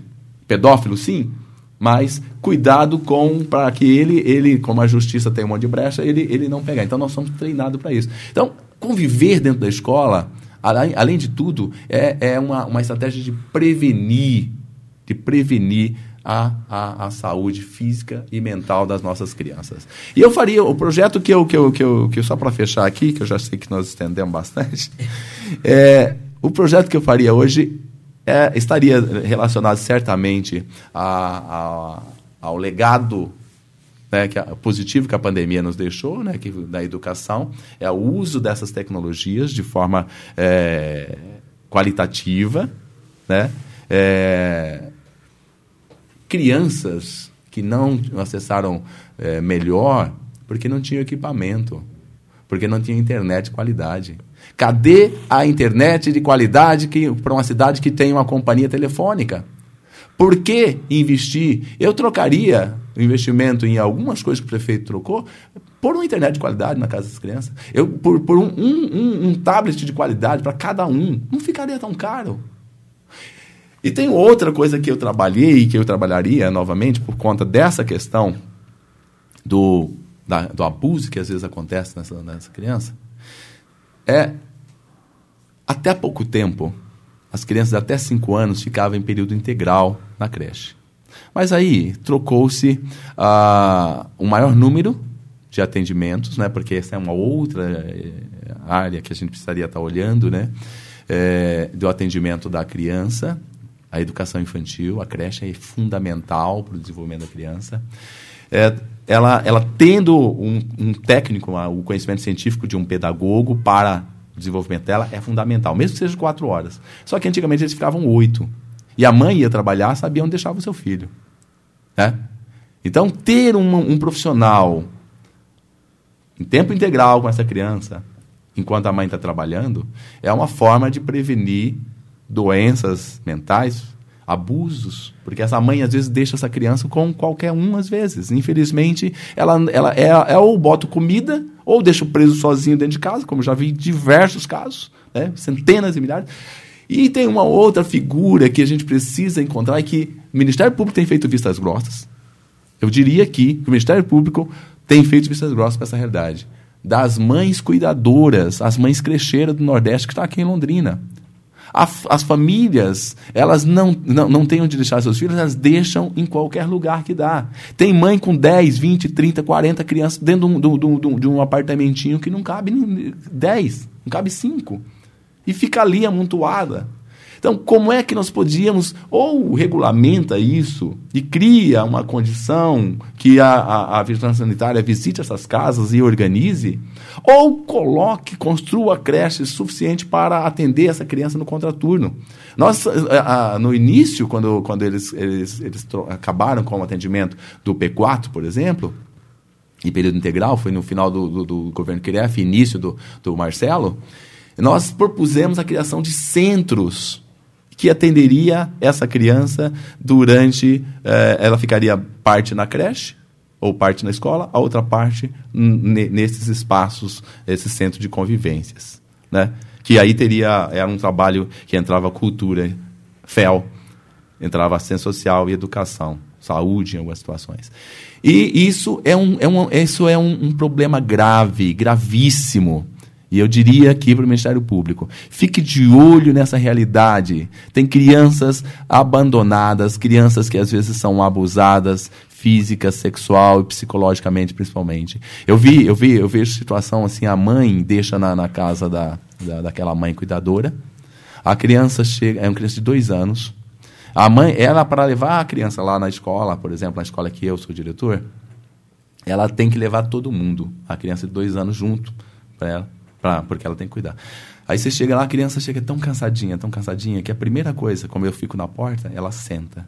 pedófilo, sim, mas cuidado com para que ele, ele, como a justiça tem um monte de brecha, ele, ele não pegar. Então, nós somos treinados para isso. Então, conviver dentro da escola, além, além de tudo, é, é uma, uma estratégia de prevenir de prevenir a, a, a, saúde física e mental das nossas crianças. E eu faria o projeto que eu, que eu, que eu, que eu só para fechar aqui, que eu já sei que nós estendemos bastante, é, o projeto que eu faria hoje é, estaria relacionado certamente a, a, ao legado né, que a, positivo que a pandemia nos deixou, né, que, da educação, é o uso dessas tecnologias de forma é, qualitativa, né, é, crianças que não acessaram é, melhor porque não tinham equipamento, porque não tinha internet de qualidade. Cadê a internet de qualidade para uma cidade que tem uma companhia telefônica? Por que investir? Eu trocaria o investimento em algumas coisas que o prefeito trocou por uma internet de qualidade na casa das crianças. Eu, por por um, um, um tablet de qualidade para cada um. Não ficaria tão caro. E tem outra coisa que eu trabalhei e que eu trabalharia novamente por conta dessa questão do, da, do abuso que às vezes acontece nessa, nessa criança. É, até pouco tempo, as crianças até 5 anos ficavam em período integral na creche. Mas aí trocou-se uh, um maior número de atendimentos, né, porque essa é uma outra eh, área que a gente precisaria estar olhando, né, é, do atendimento da criança a educação infantil, a creche é fundamental para o desenvolvimento da criança. É, ela, ela tendo um, um técnico, o conhecimento científico de um pedagogo para o desenvolvimento dela é fundamental, mesmo que seja quatro horas. Só que antigamente eles ficavam oito. E a mãe ia trabalhar, sabia onde deixava o seu filho. Né? Então, ter um, um profissional em tempo integral com essa criança, enquanto a mãe está trabalhando, é uma forma de prevenir doenças mentais, abusos, porque essa mãe às vezes deixa essa criança com qualquer um às vezes. Infelizmente, ela, ela é, é ou bota comida ou deixa preso sozinho dentro de casa, como já vi diversos casos, né? centenas e milhares. E tem uma outra figura que a gente precisa encontrar e que o Ministério Público tem feito vistas grossas. Eu diria aqui que o Ministério Público tem feito vistas grossas para essa realidade. Das mães cuidadoras, as mães crecheiras do Nordeste que está aqui em Londrina. A, as famílias, elas não, não, não têm onde deixar seus filhos, elas deixam em qualquer lugar que dá. Tem mãe com 10, 20, 30, 40 crianças dentro de um, de um, de um apartamentinho que não cabe 10, não cabe 5. E fica ali amontoada. Então, como é que nós podíamos, ou regulamenta isso e cria uma condição que a, a, a vigilância sanitária visite essas casas e organize, ou coloque, construa creche suficiente para atender essa criança no contraturno. Nós, a, a, no início, quando, quando eles, eles, eles acabaram com o atendimento do P4, por exemplo, e período integral, foi no final do, do, do governo Kiref, início do, do Marcelo, nós propusemos a criação de centros que atenderia essa criança durante. Eh, ela ficaria parte na creche ou parte na escola, a outra parte nesses espaços, esse centro de convivências. Né? Que aí teria. Era um trabalho que entrava cultura, FEL, entrava assistência social e educação, saúde em algumas situações. E isso é um, é um, isso é um, um problema grave, gravíssimo e eu diria aqui para o Ministério Público: fique de olho nessa realidade. Tem crianças abandonadas, crianças que às vezes são abusadas física, sexual e psicologicamente, principalmente. Eu vi, eu vi, eu vejo situação assim: a mãe deixa na, na casa da, da, daquela mãe cuidadora, a criança chega, é uma criança de dois anos. A mãe, ela para levar a criança lá na escola, por exemplo, na escola que eu sou diretor, ela tem que levar todo mundo, a criança de dois anos junto para ela pra, porque ela tem que cuidar. Aí você chega lá, a criança chega tão cansadinha, tão cansadinha, que a primeira coisa, como eu fico na porta, ela senta.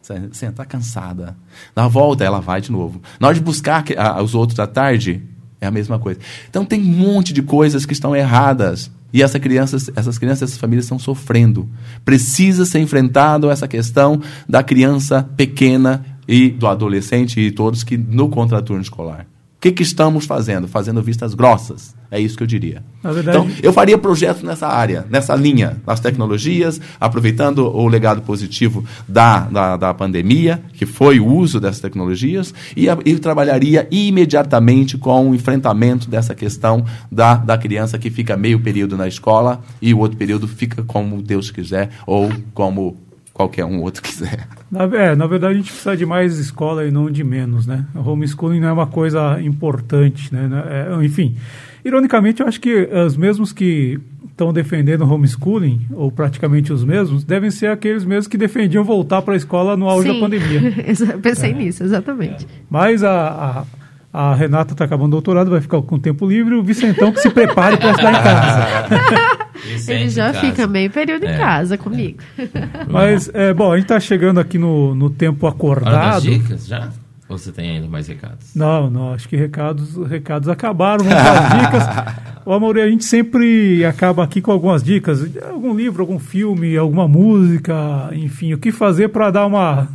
Senta, tá cansada. Na volta, ela vai de novo. Na hora de buscar os outros à tarde, é a mesma coisa. Então tem um monte de coisas que estão erradas. E essa crianças, essas crianças, essas famílias estão sofrendo. Precisa ser enfrentado essa questão da criança pequena e do adolescente e todos que no contraturno escolar. O que, que estamos fazendo? Fazendo vistas grossas. É isso que eu diria. Verdade... Então, eu faria projetos nessa área, nessa linha, nas tecnologias, aproveitando o legado positivo da, da, da pandemia, que foi o uso dessas tecnologias, e, e trabalharia imediatamente com o enfrentamento dessa questão da, da criança que fica meio período na escola e o outro período fica como Deus quiser ou como qualquer um outro quiser. Na, é, na verdade, a gente precisa de mais escola e não de menos, né? Homeschooling não é uma coisa importante, né? É, enfim, ironicamente, eu acho que os mesmos que estão defendendo o homeschooling, ou praticamente os mesmos, devem ser aqueles mesmos que defendiam voltar para a escola no auge Sim. da pandemia. Pensei é. nisso, exatamente. Mas a, a, a Renata está acabando o doutorado, vai ficar com tempo livre, o Vicentão que se prepare para estudar em casa. Ele já fica meio período é. em casa comigo. Mas, é, bom, a gente está chegando aqui no, no tempo acordado. Hora das dicas, já? Ou você tem ainda mais recados? Não, não, acho que recados, recados acabaram. Vamos as dicas. O Amor, a gente sempre acaba aqui com algumas dicas. Algum livro, algum filme, alguma música, enfim, o que fazer para dar uma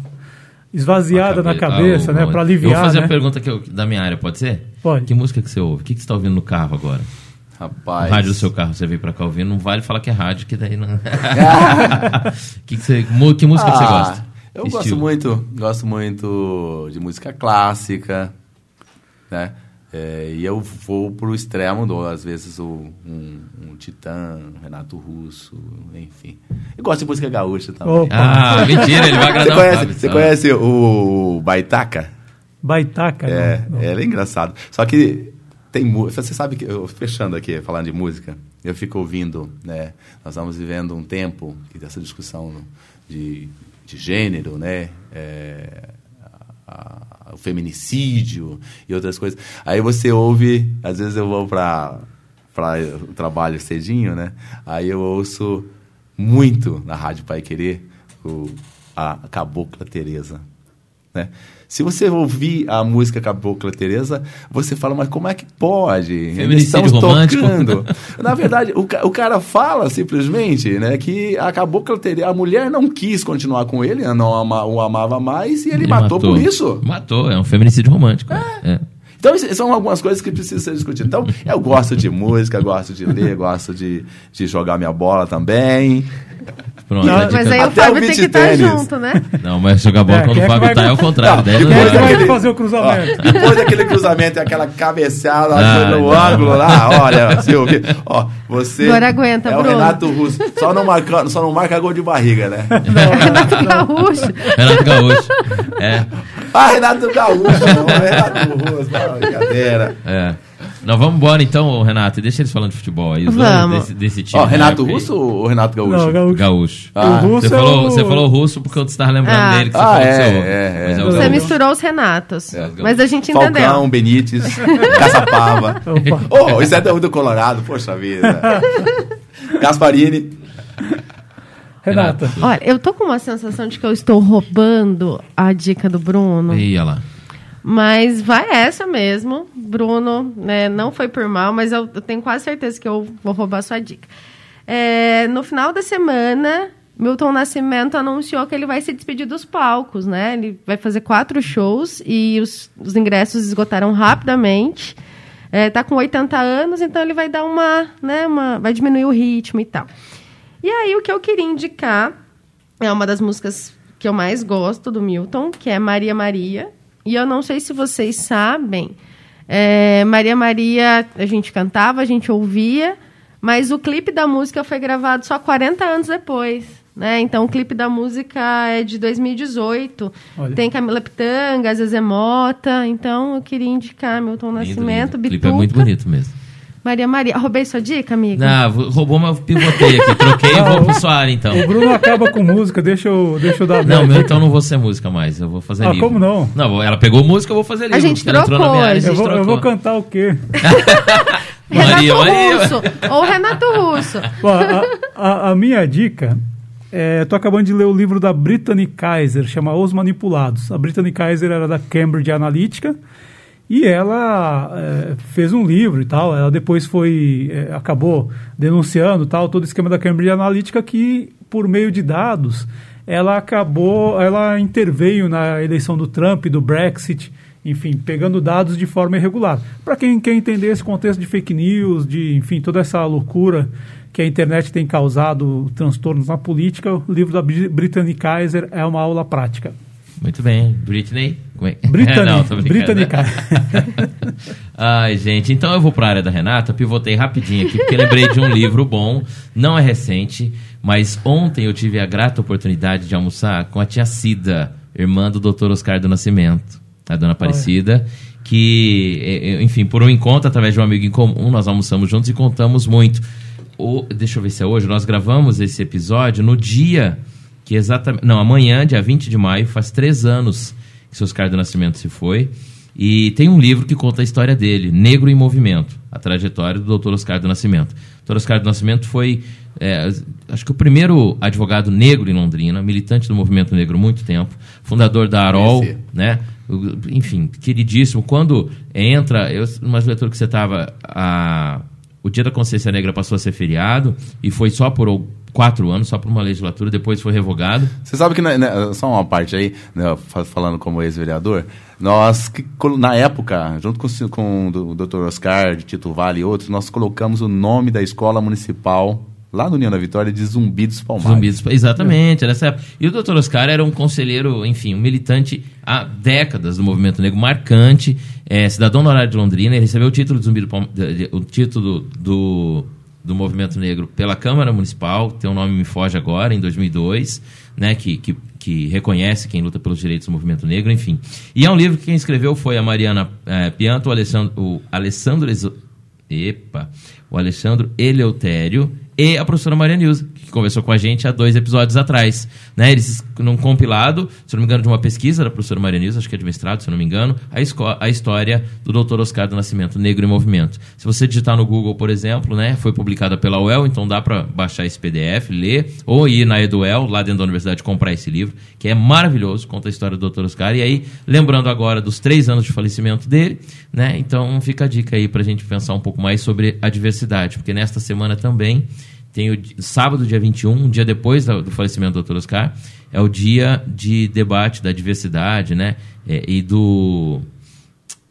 esvaziada na cabeça, ah, né? Para aliviar. Eu vou fazer né? a pergunta que eu, da minha área, pode ser? Pode. Que música que você ouve? O que, que você está ouvindo no carro agora? Rapaz. O rádio do seu carro, você veio pra cá ouvindo, não vale falar que é rádio, que daí não. que, que, você, que música ah, que você gosta? Eu Estilo. gosto muito, gosto muito de música clássica, né? É, e eu vou pro extremo, do, às vezes o, um, um Titã, Renato Russo, enfim. Eu gosto de música gaúcha também. Opa. Ah, mentira, ele vai agradar Você conhece, você conhece o Baitaca? Baitaca? É, não, não. é, ele é engraçado. Só que tem você sabe que eu fechando aqui falando de música eu fico ouvindo né nós estamos vivendo um tempo dessa discussão de, de gênero né é, a, a, o feminicídio e outras coisas. Aí você ouve às vezes eu vou para para o trabalho cedinho né aí eu ouço muito na rádio Pai Querer o, a Cabocla Teresa né se você ouvir a música Cabocla Teresa, você fala, mas como é que pode? Eles estão tocando. Na verdade, o, o cara fala simplesmente né, que a Cabocla Teresa, a mulher não quis continuar com ele, não ama, o amava mais e ele, ele matou, matou, por isso. Matou, é um feminicídio romântico. É. É. Então, são algumas coisas que precisam ser discutidas. Então, eu gosto de música, gosto de ler, gosto de, de jogar minha bola também. Pronto, não, mas aí o Fábio tem que estar tá junto, né? Não, mas jogar bola é, quando o Fábio está é o contrário. Não, depois não daquele, fazer o cruzamento. Ó, depois daquele cruzamento e aquela cabeçada ah, no não. ângulo lá, olha, Silvio, ó, você Agora aguenta, é Bruno. o Renato Russo. Só não, marca, só não marca gol de barriga, né? Não, Renato Gaúcho. Renato Gaúcho. É. Ah, Renato Gaúcho, não, Renato Russo, não, brincadeira. É. Nós vamos embora então, Renato, deixa eles falando de futebol aí. Vamos. Desse, desse time. Ó, Renato Russo ou Renato Gaúcho? Não, Gaúcho. Gaúcho. Ah. Você, falou, você falou russo porque eu estava lembrando ah. dele que você ah, falou é, seu. É, é, você misturou os Renatos. É, mas a gente entendeu. Falcão, Benítez, Caçapava. oh, isso é do Colorado, poxa vida. Gasparini. Renata. Olha, eu tô com uma sensação de que eu estou roubando a dica do Bruno. E lá. Mas vai essa mesmo, Bruno. né, não foi por mal, mas eu, eu tenho quase certeza que eu vou roubar sua dica. É, no final da semana, Milton Nascimento anunciou que ele vai se despedir dos palcos, né? Ele vai fazer quatro shows e os, os ingressos esgotaram rapidamente. É, tá com 80 anos, então ele vai dar uma, né, uma, vai diminuir o ritmo e tal. E aí o que eu queria indicar é uma das músicas que eu mais gosto do Milton, que é Maria Maria. E eu não sei se vocês sabem, é, Maria Maria a gente cantava, a gente ouvia, mas o clipe da música foi gravado só 40 anos depois. Né? Então o clipe da música é de 2018. Olha. Tem Camila Pitanga, Zezé Mota. Então eu queria indicar Milton Lindo, Nascimento, lindo. O clipe é muito bonito mesmo. Maria Maria. Roubei sua dica, amigo? Não, roubou, mas eu pivotei aqui. Troquei e vou pro sua área, então. O Bruno acaba com música, deixa eu, deixa eu dar Não, meu, então não vou ser música mais. Eu vou fazer Ah, livro. como não? Não, ela pegou música, eu vou fazer livro. gente ela entrou na trocou minha área, a hoje. Eu gente vou, eu trocou. vou cantar o quê? Maria, Renato Maria. Russo. Ou Renato Russo. Bom, a, a- a minha dica é, tô acabando de ler o livro da Brittany Kaiser, chama Os Manipulados. A Brittany Kaiser era da Cambridge Analytica e ela é, fez um livro e tal. Ela depois foi é, acabou denunciando tal todo o esquema da Cambridge Analytica que por meio de dados ela acabou, ela interveio na eleição do Trump, do Brexit, enfim, pegando dados de forma irregular. Para quem quer entender esse contexto de fake news, de, enfim, toda essa loucura que a internet tem causado transtornos na política, o livro da Bri- Brittany Kaiser é uma aula prática. Muito bem. Britney? É? Brittany, Não, tô brincando. Brittany Kaiser. Ai, gente, então eu vou para a área da Renata, pivotei rapidinho aqui, porque lembrei de um livro bom, não é recente, mas ontem eu tive a grata oportunidade de almoçar com a tia Cida, irmã do Dr. Oscar do Nascimento, a dona Aparecida, que, enfim, por um encontro através de um amigo em comum, nós almoçamos juntos e contamos muito. O, deixa eu ver se é hoje, nós gravamos esse episódio no dia que exatamente. Não, amanhã, dia 20 de maio, faz três anos que seu Oscar do Nascimento se foi. E tem um livro que conta a história dele, Negro em Movimento, a trajetória do Dr. Oscar do Nascimento. O Dr. Oscar do Nascimento foi, é, acho que o primeiro advogado negro em Londrina, militante do movimento negro há muito tempo, fundador da AROL, né? Enfim, queridíssimo. Quando entra, eu, numa leitura que você estava, o Dia da Consciência Negra passou a ser feriado e foi só por quatro anos, só por uma legislatura, depois foi revogado. Você sabe que, né, né, só uma parte aí, né, fa- falando como ex-vereador, nós, na época, junto com, com o Dr. Oscar, de Tito Vale e outros, nós colocamos o nome da escola municipal, lá no União da Vitória, de Zumbi dos Palmares. Zumbis, exatamente, nessa época. E o Dr. Oscar era um conselheiro, enfim, um militante há décadas do movimento negro, marcante, é, cidadão honorário de Londrina, ele recebeu o título de Zumbi do o título do, do movimento negro pela Câmara Municipal, tem um nome me foge agora, em 2002, né, que, que, que reconhece quem luta pelos direitos do movimento negro, enfim. E é um livro que quem escreveu foi a Mariana eh, Pianto, o Alessandro, o Alessandro Epa, o Alexandre Eleutério e a professora Maria Nilza, conversou com a gente há dois episódios atrás. Né? Eles, num compilado, se não me engano, de uma pesquisa da professora Maria acho que é de mestrado, se não me engano, a, a história do Dr. Oscar do Nascimento, Negro em Movimento. Se você digitar no Google, por exemplo, né, foi publicada pela UEL, então dá para baixar esse PDF, ler, ou ir na Eduel, lá dentro da universidade, comprar esse livro, que é maravilhoso, conta a história do Dr. Oscar. E aí, lembrando agora dos três anos de falecimento dele, né, então fica a dica aí para a gente pensar um pouco mais sobre a diversidade, porque nesta semana também tem o sábado, dia 21, um dia depois do falecimento do Dr. Oscar, é o dia de debate da diversidade, né? é, e do.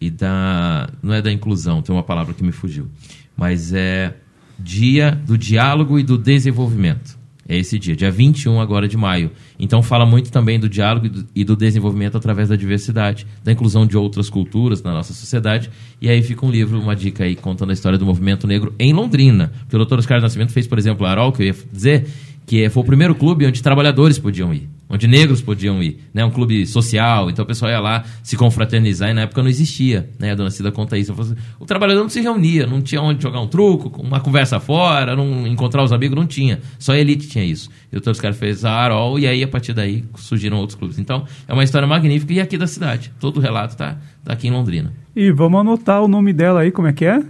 E da. Não é da inclusão, tem uma palavra que me fugiu. Mas é dia do diálogo e do desenvolvimento. É esse dia, dia 21 agora de maio. Então fala muito também do diálogo e do, e do desenvolvimento através da diversidade, da inclusão de outras culturas na nossa sociedade. E aí fica um livro, uma dica aí, contando a história do movimento negro em Londrina. Porque o Dr. Oscar Nascimento fez, por exemplo, a Arol, que eu ia dizer, que foi o primeiro clube onde trabalhadores podiam ir, onde negros podiam ir, né? Um clube social, então o pessoal ia lá se confraternizar e na época não existia, né? A dona Cida conta isso. Assim, o trabalhador não se reunia, não tinha onde jogar um truco, uma conversa fora, não encontrar os amigos, não tinha. Só a elite tinha isso. E o. Oscar fez a Arol e aí a partir daí surgiram outros clubes. Então é uma história magnífica e aqui da cidade. Todo o relato tá, tá aqui em Londrina. E vamos anotar o nome dela aí, como é que é?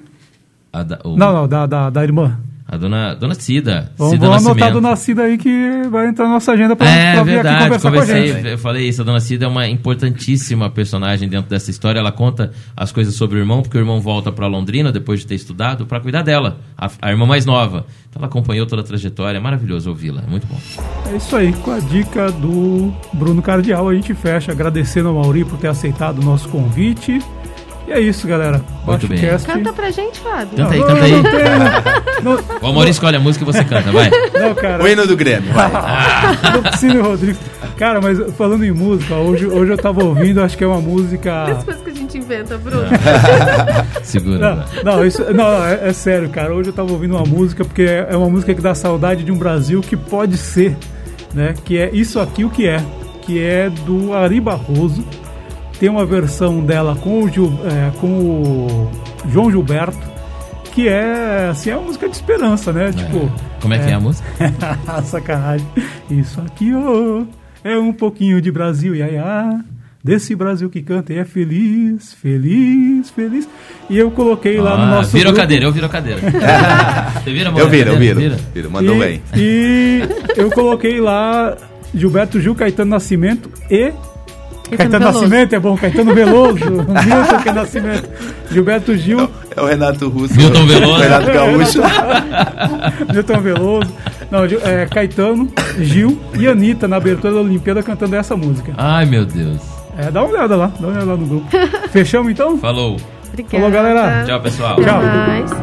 Da- o- Não, não, da, da, da irmã. A dona, dona Cida. Vamos, Cida vamos anotar a. Dona Cida aí que vai entrar na nossa agenda para É vir aqui verdade, conversar com a conversei, gente. eu falei isso, a Dona Cida é uma importantíssima personagem dentro dessa história, ela conta as coisas sobre o irmão, porque o irmão volta para Londrina depois de ter estudado para cuidar dela, a, a irmã mais nova. Então ela acompanhou toda a trajetória, é maravilhoso ouvi-la, é muito bom. É isso aí, com a dica do Bruno Cardial, a gente fecha agradecendo ao Mauri por ter aceitado o nosso convite. E é isso, galera. Muito bem. Baixa o cast. Canta pra gente, Fábio. Canta aí, Não, canta aí. Não, não, O Amor escolhe a música e você canta, vai. não, cara. O hino do Grêmio, vai. Lupicínio Rodrigues. Cara, mas falando em música, hoje, hoje eu tava ouvindo, acho que é uma música. As coisas que a gente inventa, Bruno. Segura. Não, não, isso, não é, é sério, cara. Hoje eu tava ouvindo uma música, porque é é uma música que dá saudade de um Brasil que pode ser, né? Que é Isso Aqui o que é, que é do Ari Barroso. Tem uma versão dela com o, Gil- é, com o João Gilberto, que é, assim, é uma música de esperança, né? Tipo, Como é que é a música? Sacanagem. Isso aqui, ô, é um pouquinho de Brasil, iaiá. Desse Brasil que canta e é feliz, feliz, feliz. E eu coloquei lá no Ah, nosso. vira a grupo, cadeira, eu viro cadeira. Você vira, amor, Eu viro, eu viro. Vira. viro. Mandou e, bem. E eu coloquei lá Gilberto Gil, Caetano Nascimento e. Caetano, Veloso. Nascimento é bom, Caetano Veloso, Milton que é Nascimento, Gilberto Gil, É o Renato Russo. Milton Veloso. O Renato Gaúcho. Milton Veloso, não, é, Caetano, Gil e Anitta na abertura da Olimpíada cantando essa música. Ai, meu Deus. É, dá uma olhada lá, dá uma olhada lá no grupo. Fechamos então? Falou. Obrigada. Falou, galera. Tchau, pessoal. Até Tchau.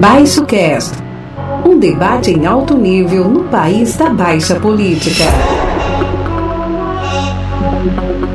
Baixo Cast. Um debate em alto nível no país da baixa política. thank you